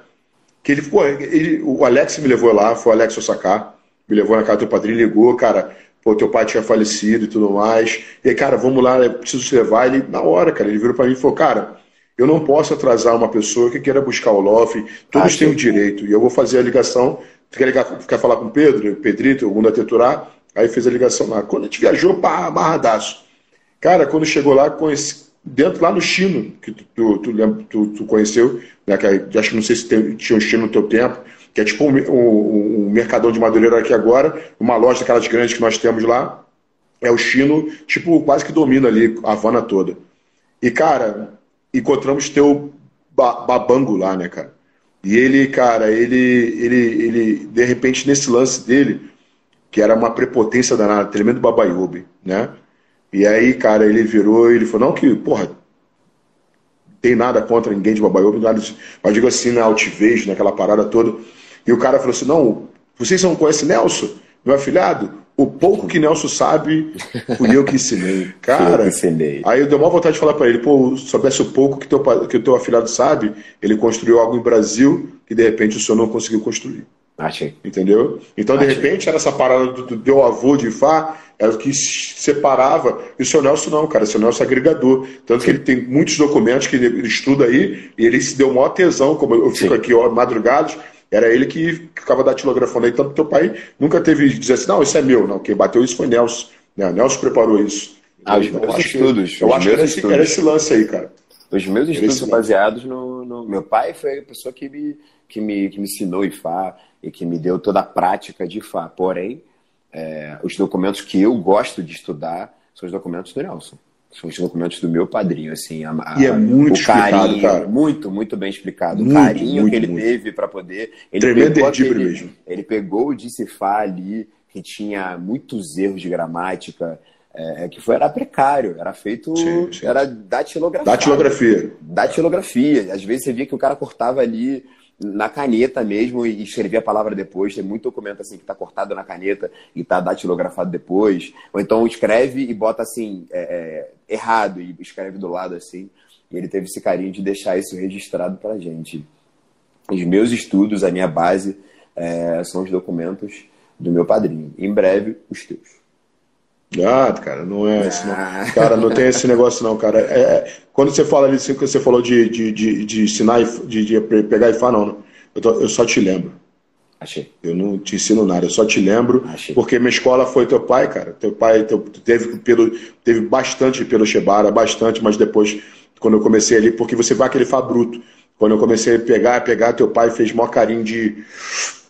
Que ele, pô, ele, o Alex me levou lá, foi o Alex Osaka me levou na casa do teu padrinho, ligou, cara, pô, teu pai tinha falecido e tudo mais. E aí, cara, vamos lá, eu preciso te levar. Ele, na hora, cara, ele virou para mim e falou, cara, eu não posso atrasar uma pessoa que queira buscar o LOF, todos ah, têm o direito, e eu vou fazer a ligação. Tu quer, ligar, quer falar com o Pedro, Pedrito, algum da Teturá? Aí fez a ligação lá. Quando a gente viajou, pá, amarradaço. Cara, quando chegou lá, conheci, dentro lá no Chino, que tu, tu, tu, tu, conheceu, né, que, acho que não sei se tem, tinha um Chino no teu tempo, que é tipo um, um, um Mercadão de Madureira aqui agora, uma loja daquelas grandes que nós temos lá. É o Chino, tipo, quase que domina ali a Havana toda. E, cara, encontramos teu babango lá, né, cara? E ele, cara, ele, ele, ele, de repente, nesse lance dele, que era uma prepotência danada, tremendo babaiúbe, né? E aí, cara, ele virou, ele falou, não que, porra, tem nada contra ninguém de babaiúbe, nada, mas digo assim, na altivez, naquela parada toda. E o cara falou assim: não, vocês não conhecem Nelson, meu afilhado? O pouco que Nelson sabe, fui eu que ensinei. *laughs* Cara, eu ensinei. aí eu dei uma vontade de falar para ele: pô, soubesse o pouco que, teu, que o teu afilhado sabe, ele construiu algo em Brasil que de repente o senhor não conseguiu construir. Achei. Entendeu? Então, Achei. de repente, era essa parada do, do teu avô de Fá, era o que separava. E o seu Nelson não, cara. O seu Nelson é agregador. Tanto Sim. que ele tem muitos documentos que ele estuda aí, e ele se deu maior tesão, como eu fico Sim. aqui ó, madrugados, era ele que ficava datilografando aí, tanto teu pai nunca teve dizer assim, não, isso é meu, não. Quem bateu isso foi Nelson. Né? Nelson preparou isso. Ah, os meus estudos. eu acho que era esse, era esse, lance aí, cara. Os meus estudos são baseados no, no, Meu pai foi a pessoa que me, que me, que me ensinou IFA e que me deu toda a prática de IFA. Porém, é, os documentos que eu gosto de estudar são os documentos do Nelson são os documentos do meu padrinho, assim. A, a, e é muito carinho, cara. Muito, muito bem explicado. Muito, o carinho muito, que ele muito. teve para poder. Ele Tremendo pegou aquele, mesmo. Ele pegou o Dissifar ali, que tinha muitos erros de gramática. É, que foi, era precário, era feito. Sim, sim. Era datilografia. Datilografia. Datilografia. Às vezes você via que o cara cortava ali na caneta mesmo e escrever a palavra depois. Tem muito documento assim que está cortado na caneta e está datilografado depois. Ou então escreve e bota assim, é, é, errado e escreve do lado assim. E ele teve esse carinho de deixar isso registrado para gente. Os meus estudos, a minha base, é, são os documentos do meu padrinho. Em breve, os teus. Ah, cara, não é esse, não. Cara, não tem esse negócio não, cara. É, é quando você fala ali, você falou de, de, de, de ensinar, de, de pegar e falar, não, não. Eu, tô, eu, só te lembro. Achei. Eu não te ensino nada, eu só te lembro, Achei. porque minha escola foi teu pai, cara. Teu pai teu, teve, pelo, teve bastante pelo Chebara, bastante, mas depois, quando eu comecei ali, porque você vai aquele fá bruto. Quando eu comecei a pegar, pegar, teu pai fez maior carinho de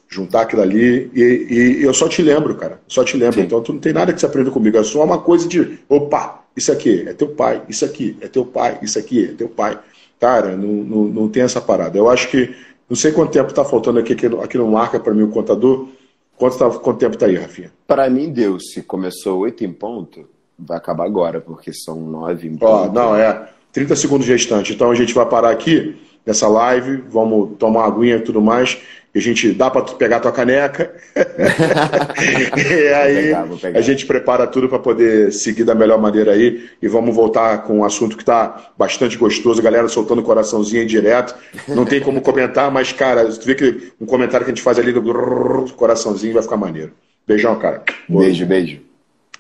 juntar aquilo ali. E, e, eu só te lembro, cara. Só te lembro. Sim. Então tu não tem nada que você aprenda comigo. É só uma coisa de, opa, isso aqui é teu pai, isso aqui é teu pai, isso aqui é teu pai. Cara, não, não, não tem essa parada. Eu acho que, não sei quanto tempo está faltando aqui, aqui não marca para mim o contador. Quanto, tá, quanto tempo está aí, Rafinha? Para mim, deu. Se começou oito em ponto, vai acabar agora, porque são nove em ponto. Ó, não, é 30 segundos restante. Então a gente vai parar aqui nessa live, vamos tomar uma aguinha e tudo mais, a gente dá para pegar tua caneca. *laughs* e aí pegar, pegar. a gente prepara tudo para poder seguir da melhor maneira aí. E vamos voltar com um assunto que está bastante gostoso, a galera soltando coraçãozinho aí direto. Não tem como comentar, mas, cara, tu vê que um comentário que a gente faz ali do coraçãozinho vai ficar maneiro. Beijão, cara. Beijo, beijo.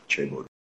Tchau,